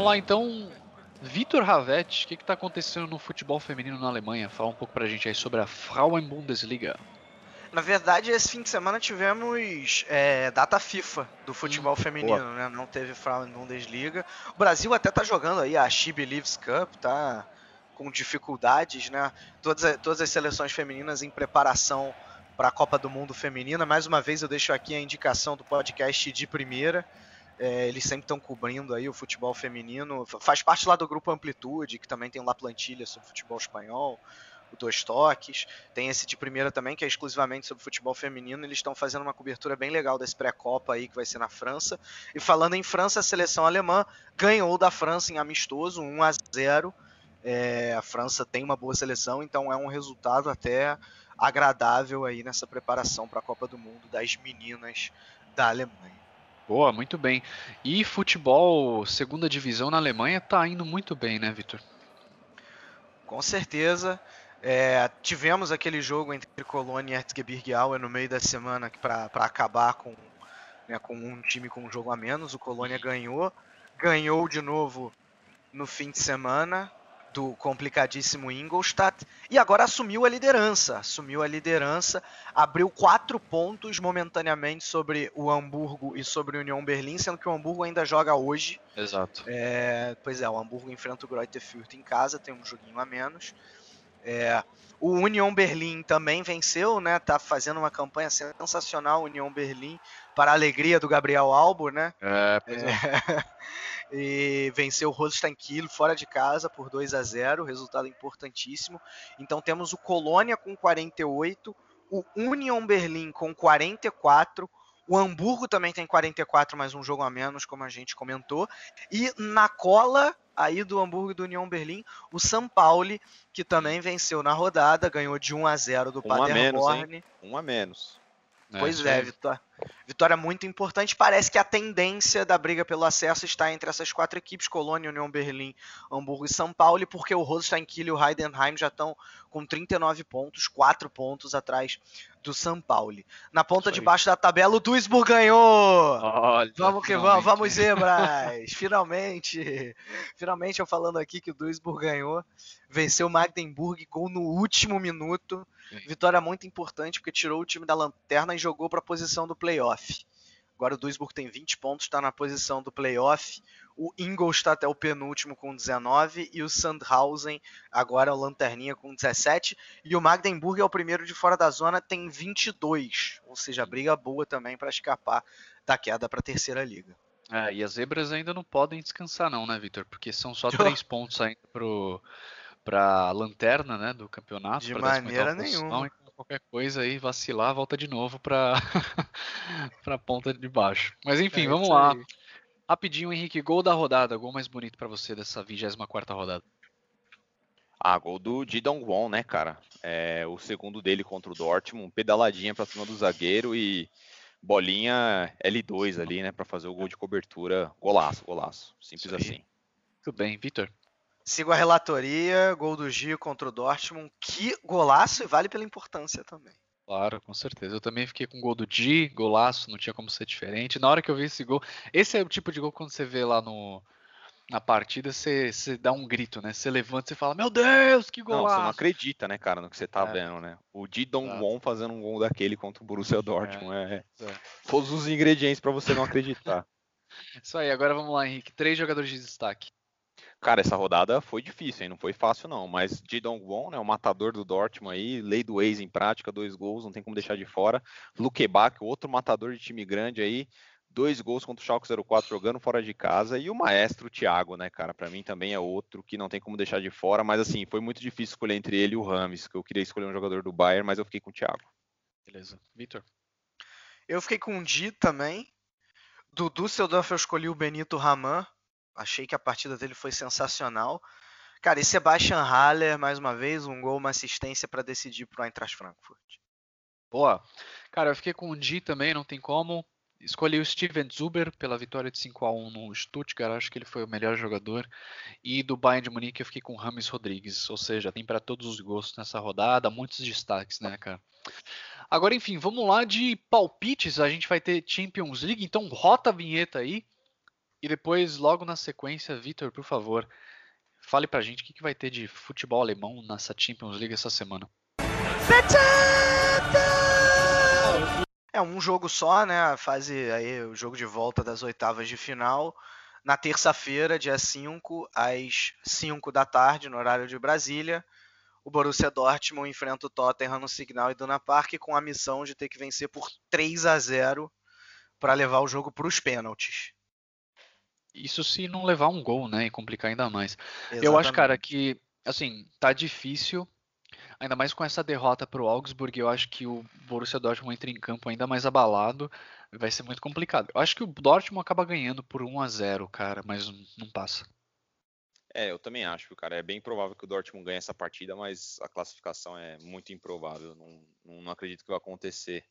Vamos lá então, Vitor Ravetti, o que está acontecendo no futebol feminino na Alemanha? Fala um pouco para a gente aí sobre a Frauen Bundesliga. Na verdade, esse fim de semana tivemos é, data FIFA do futebol hum, feminino, né? Não teve Frauen Bundesliga. O Brasil até tá jogando aí a She Believes Cup, tá com dificuldades, né? Todas, todas as seleções femininas em preparação para a Copa do Mundo Feminina. Mais uma vez eu deixo aqui a indicação do podcast de primeira. É, eles sempre estão cobrindo aí o futebol feminino. Faz parte lá do grupo Amplitude, que também tem lá plantilha sobre futebol espanhol, o Dois Toques. Tem esse de primeira também, que é exclusivamente sobre futebol feminino. Eles estão fazendo uma cobertura bem legal desse pré-copa aí, que vai ser na França. E falando em França, a seleção alemã ganhou da França em amistoso, 1 a 0 é, a França tem uma boa seleção, então é um resultado até agradável aí nessa preparação para a Copa do Mundo das meninas da Alemanha. Boa, muito bem. E futebol, segunda divisão na Alemanha, tá indo muito bem, né, Vitor? Com certeza. É, tivemos aquele jogo entre Colônia e Erzgebirge Aue no meio da semana para acabar com, né, com um time com um jogo a menos. O Colônia ganhou. Ganhou de novo no fim de semana do complicadíssimo Ingolstadt e agora assumiu a liderança. Assumiu a liderança, abriu quatro pontos momentaneamente sobre o Hamburgo e sobre o União Berlim, sendo que o Hamburgo ainda joga hoje. Exato. É, pois é, o Hamburgo enfrenta o Greuther Fürth em casa, tem um joguinho a menos. É, o União Berlim também venceu, né? Tá fazendo uma campanha sensacional, União Berlim, para a alegria do Gabriel Albo, né? É, pois é. é. e venceu o Holstein Kiel fora de casa por 2 a 0, resultado importantíssimo. Então temos o Colônia com 48, o Union Berlim com 44, o Hamburgo também tem 44, mais um jogo a menos, como a gente comentou. E na cola aí do Hamburgo e do União Berlim, o São Paulo, que também venceu na rodada, ganhou de 1 a 0 do um Paderborn. Um a menos. É, pois é, Vitória. Vitória muito importante. Parece que a tendência da briga pelo acesso está entre essas quatro equipes: Colônia, União Berlim, Hamburgo e São Paulo, porque o Holstein Kiel e o Heidenheim já estão com 39 pontos, 4 pontos atrás do São Paulo. Na ponta de baixo da tabela, o Duisburg ganhou! Olha, vamos que vamos, vamos zebras! finalmente! Finalmente eu falando aqui que o Duisburg ganhou. Venceu o Magdeburg, gol no último minuto. Vitória muito importante, porque tirou o time da lanterna e jogou para a posição do playoff. Agora o Duisburg tem 20 pontos, está na posição do playoff. O Ingolstadt é o penúltimo com 19 e o Sandhausen agora é o lanterninha com 17 e o Magdeburg é o primeiro de fora da zona, tem 22, ou seja, briga boa também para escapar da queda para a terceira liga. É, e as zebras ainda não podem descansar não, né, Vitor? Porque são só três pontos ainda pro para lanterna, né, do campeonato. De maneira nenhuma. Qualquer coisa aí vacilar, volta de novo para para ponta de baixo. Mas enfim, é vamos lá. Aí. Rapidinho, Henrique, gol da rodada, gol mais bonito para você dessa 24 rodada. Ah, gol do Didon Won, né, cara? É, o segundo dele contra o Dortmund, pedaladinha para cima do zagueiro e bolinha L2 ali, né, para fazer o gol de cobertura. Golaço, golaço. Simples assim. Tudo bem, Vitor. Sigo a relatoria, gol do Gio contra o Dortmund. Que golaço e vale pela importância também. Claro, com certeza. Eu também fiquei com o gol do Di, golaço, não tinha como ser diferente. Na hora que eu vi esse gol, esse é o tipo de gol quando você vê lá no, na partida, você, você dá um grito, né? Você levanta e fala, meu Deus, que golaço! Não, você não acredita, né, cara, no que você tá é. vendo, né? O Di Dongwon fazendo um gol daquele contra o Borussia Dortmund. É, é. é. Todos os ingredientes para você não acreditar. Isso aí, agora vamos lá, Henrique. Três jogadores de destaque. Cara, essa rodada foi difícil, hein? Não foi fácil, não. Mas Ji Dong-won, né? O matador do Dortmund aí, lei do ex em prática, dois gols, não tem como deixar de fora. Luke Bach, outro matador de time grande aí, dois gols contra o Schalke 04 jogando fora de casa. E o maestro Thiago, né, cara? Para mim também é outro que não tem como deixar de fora. Mas assim, foi muito difícil escolher entre ele e o Rames, que eu queria escolher um jogador do Bayern, mas eu fiquei com o Thiago. Beleza. Vitor? Eu fiquei com o Di também. Do Düsseldorf eu escolhi o Benito Raman, Achei que a partida dele foi sensacional. Cara, e Sebastian Haller, mais uma vez, um gol, uma assistência para decidir para o Eintracht Frankfurt. Boa. Cara, eu fiquei com o Di também, não tem como. Escolhi o Steven Zuber pela vitória de 5 a 1 no Stuttgart, acho que ele foi o melhor jogador. E do Bayern de Munique eu fiquei com o Rames Rodrigues, ou seja, tem para todos os gostos nessa rodada, muitos destaques, né, cara? Agora, enfim, vamos lá de palpites, a gente vai ter Champions League, então rota a vinheta aí. E depois, logo na sequência, Vitor, por favor, fale pra gente o que, vai ter de futebol alemão nessa Champions League essa semana. É um jogo só, né? A fase aí, o jogo de volta das oitavas de final. Na terça-feira, dia 5, às 5 da tarde, no horário de Brasília, o Borussia Dortmund enfrenta o Tottenham no Signal Iduna Park com a missão de ter que vencer por 3 a 0 para levar o jogo para os pênaltis. Isso se não levar um gol, né? E complicar ainda mais. Exatamente. Eu acho, cara, que assim, tá difícil. Ainda mais com essa derrota para o Augsburg, eu acho que o Borussia Dortmund entra em campo ainda mais abalado. Vai ser muito complicado. Eu acho que o Dortmund acaba ganhando por 1 a 0 cara, mas não passa. É, eu também acho, cara. É bem provável que o Dortmund ganhe essa partida, mas a classificação é muito improvável. Não, não acredito que vai acontecer.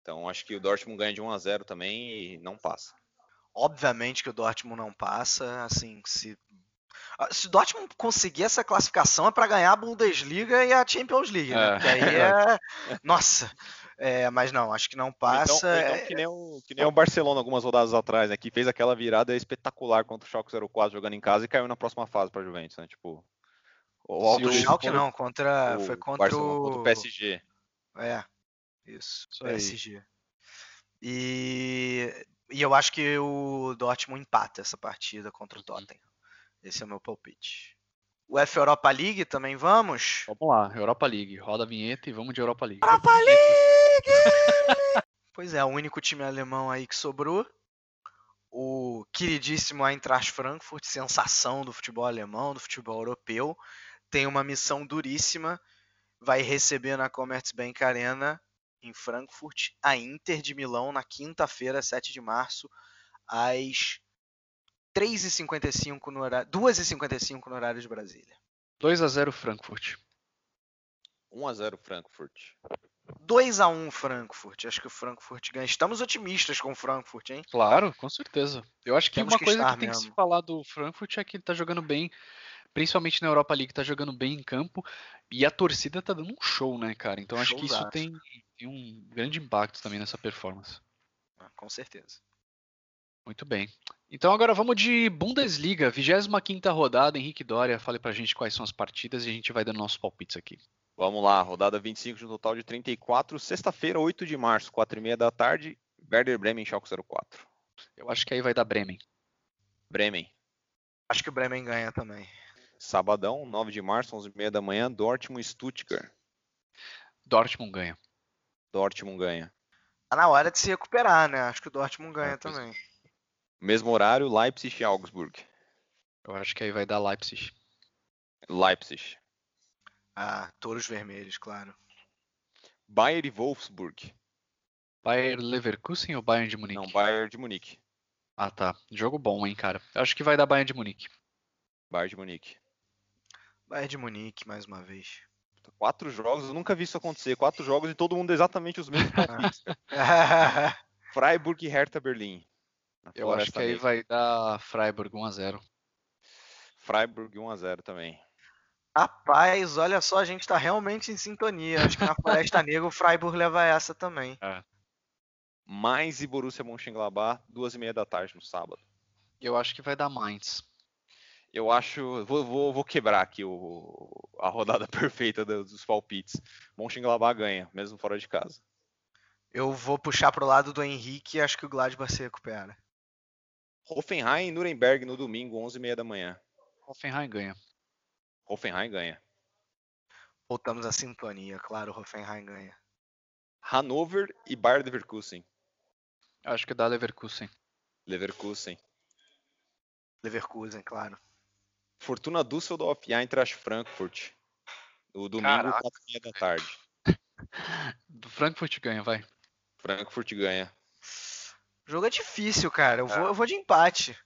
Então acho que o Dortmund ganha de 1 a 0 também e não passa. Obviamente que o Dortmund não passa, assim, se ah, se o Dortmund conseguir essa classificação é para ganhar a Bundesliga e a Champions League, né? É. Porque aí é. Nossa! É, mas não, acho que não então, passa. Então, então, que, nem o, que nem o Barcelona algumas rodadas atrás, né? Que fez aquela virada espetacular contra o Schalke 04 jogando em casa e caiu na próxima fase para a Juventus, né? Tipo. O, o Schalke não, contra. O foi contra o... contra o PSG. É. Isso, isso PSG. Aí. E e eu acho que o Dortmund empata essa partida contra o uhum. Tottenham. Esse é o meu palpite. O F Europa League também vamos? Vamos lá, Europa League. Roda a vinheta e vamos de Europa League. Europa League! pois é, o único time alemão aí que sobrou. O queridíssimo Eintracht Frankfurt, sensação do futebol alemão, do futebol europeu, tem uma missão duríssima. Vai receber na Commerzbank Arena em Frankfurt, a Inter de Milão na quinta-feira, 7 de março, às 3h55 no horário, 2h55 no horário de Brasília. 2 a 0 Frankfurt. 1 a 0 Frankfurt. 2 a 1 Frankfurt. Acho que o Frankfurt ganha. Estamos otimistas com o Frankfurt, hein? Claro, com certeza. Eu acho que Temos uma que coisa que tem mesmo. que se falar do Frankfurt é que ele tá jogando bem principalmente na Europa League, tá jogando bem em campo e a torcida tá dando um show, né, cara? Então acho que isso tem, tem, um grande impacto também nessa performance. Ah, com certeza. Muito bem. Então agora vamos de Bundesliga, 25 rodada. Henrique Dória, fale pra gente quais são as partidas e a gente vai dando nossos palpites aqui. Vamos lá, rodada 25 de um total de 34, sexta-feira, 8 de março, 4 e meia da tarde, Werder Bremen, Schalke 04. Eu acho que aí vai dar Bremen. Bremen. Acho que o Bremen ganha também. Sabadão, 9 de março, 11h30 da manhã, Dortmund Stuttgart. Dortmund ganha. Dortmund ganha. Tá na hora de se recuperar, né? Acho que o Dortmund ganha é, também. Mesmo horário, Leipzig e Augsburg. Eu acho que aí vai dar Leipzig. Leipzig. Ah, touros vermelhos, claro. Bayern e Wolfsburg. Bayern Leverkusen ou Bayern de Munique? Não, Bayern de Munique. Ah, tá. Jogo bom, hein, cara. Eu acho que vai dar Bayern de Munique. Bayern de Munique. Bayern de Munique, mais uma vez. Quatro jogos, eu nunca vi isso acontecer. Quatro jogos e todo mundo exatamente os mesmos palpites. Freiburg e Hertha Berlim. Eu acho que aí vai dar Freiburg 1x0. Freiburg 1x0 também. Rapaz, olha só, a gente tá realmente em sintonia. Acho que na Floresta Negra o Freiburg leva essa também. É. Mainz e Borussia Mönchengladbach, duas e meia da tarde no sábado. Eu acho que vai dar Mainz. Eu acho, vou, vou, vou quebrar aqui o, a rodada perfeita dos palpites. Mönchengladbach ganha, mesmo fora de casa. Eu vou puxar pro lado do Henrique e acho que o Gladbach se recupera. Hoffenheim e Nuremberg no domingo, 11h30 da manhã. Hoffenheim ganha. Hoffenheim ganha. Voltamos à sintonia, claro, Hoffenheim ganha. Hannover e Bayer Leverkusen. Acho que dá Leverkusen. Leverkusen. Leverkusen, claro. Fortuna Düsseldorf e Eintracht Frankfurt. No domingo, 4 da tarde. Do Frankfurt ganha, vai. Frankfurt ganha. O jogo é difícil, cara. Eu vou, eu vou de empate.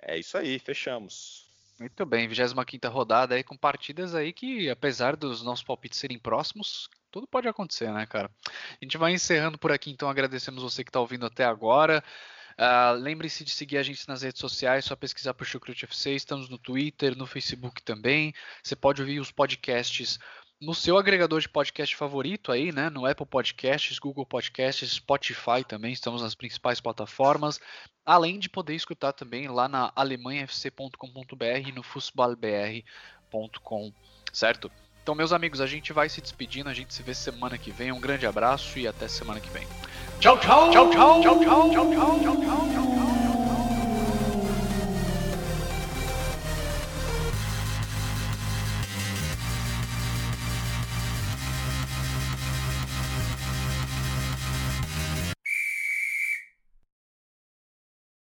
É isso aí, fechamos. Muito bem, 25 rodada aí com partidas aí que, apesar dos nossos palpites serem próximos, tudo pode acontecer, né, cara? A gente vai encerrando por aqui, então agradecemos você que está ouvindo até agora. Uh, Lembre-se de seguir a gente nas redes sociais, só pesquisar por Chucrute FC. Estamos no Twitter, no Facebook também. Você pode ouvir os podcasts no seu agregador de podcast favorito aí, né? No Apple Podcasts, Google Podcasts, Spotify também, estamos nas principais plataformas. Além de poder escutar também lá na alemanhafc.com.br e no fußballbr.com, certo? Então, meus amigos, a gente vai se despedindo, a gente se vê semana que vem. Um grande abraço e até semana que vem. Tchau, tchau! Tchau, tchau! Tchau, tchau, tchau, tchau, tchau, tchau, tchau.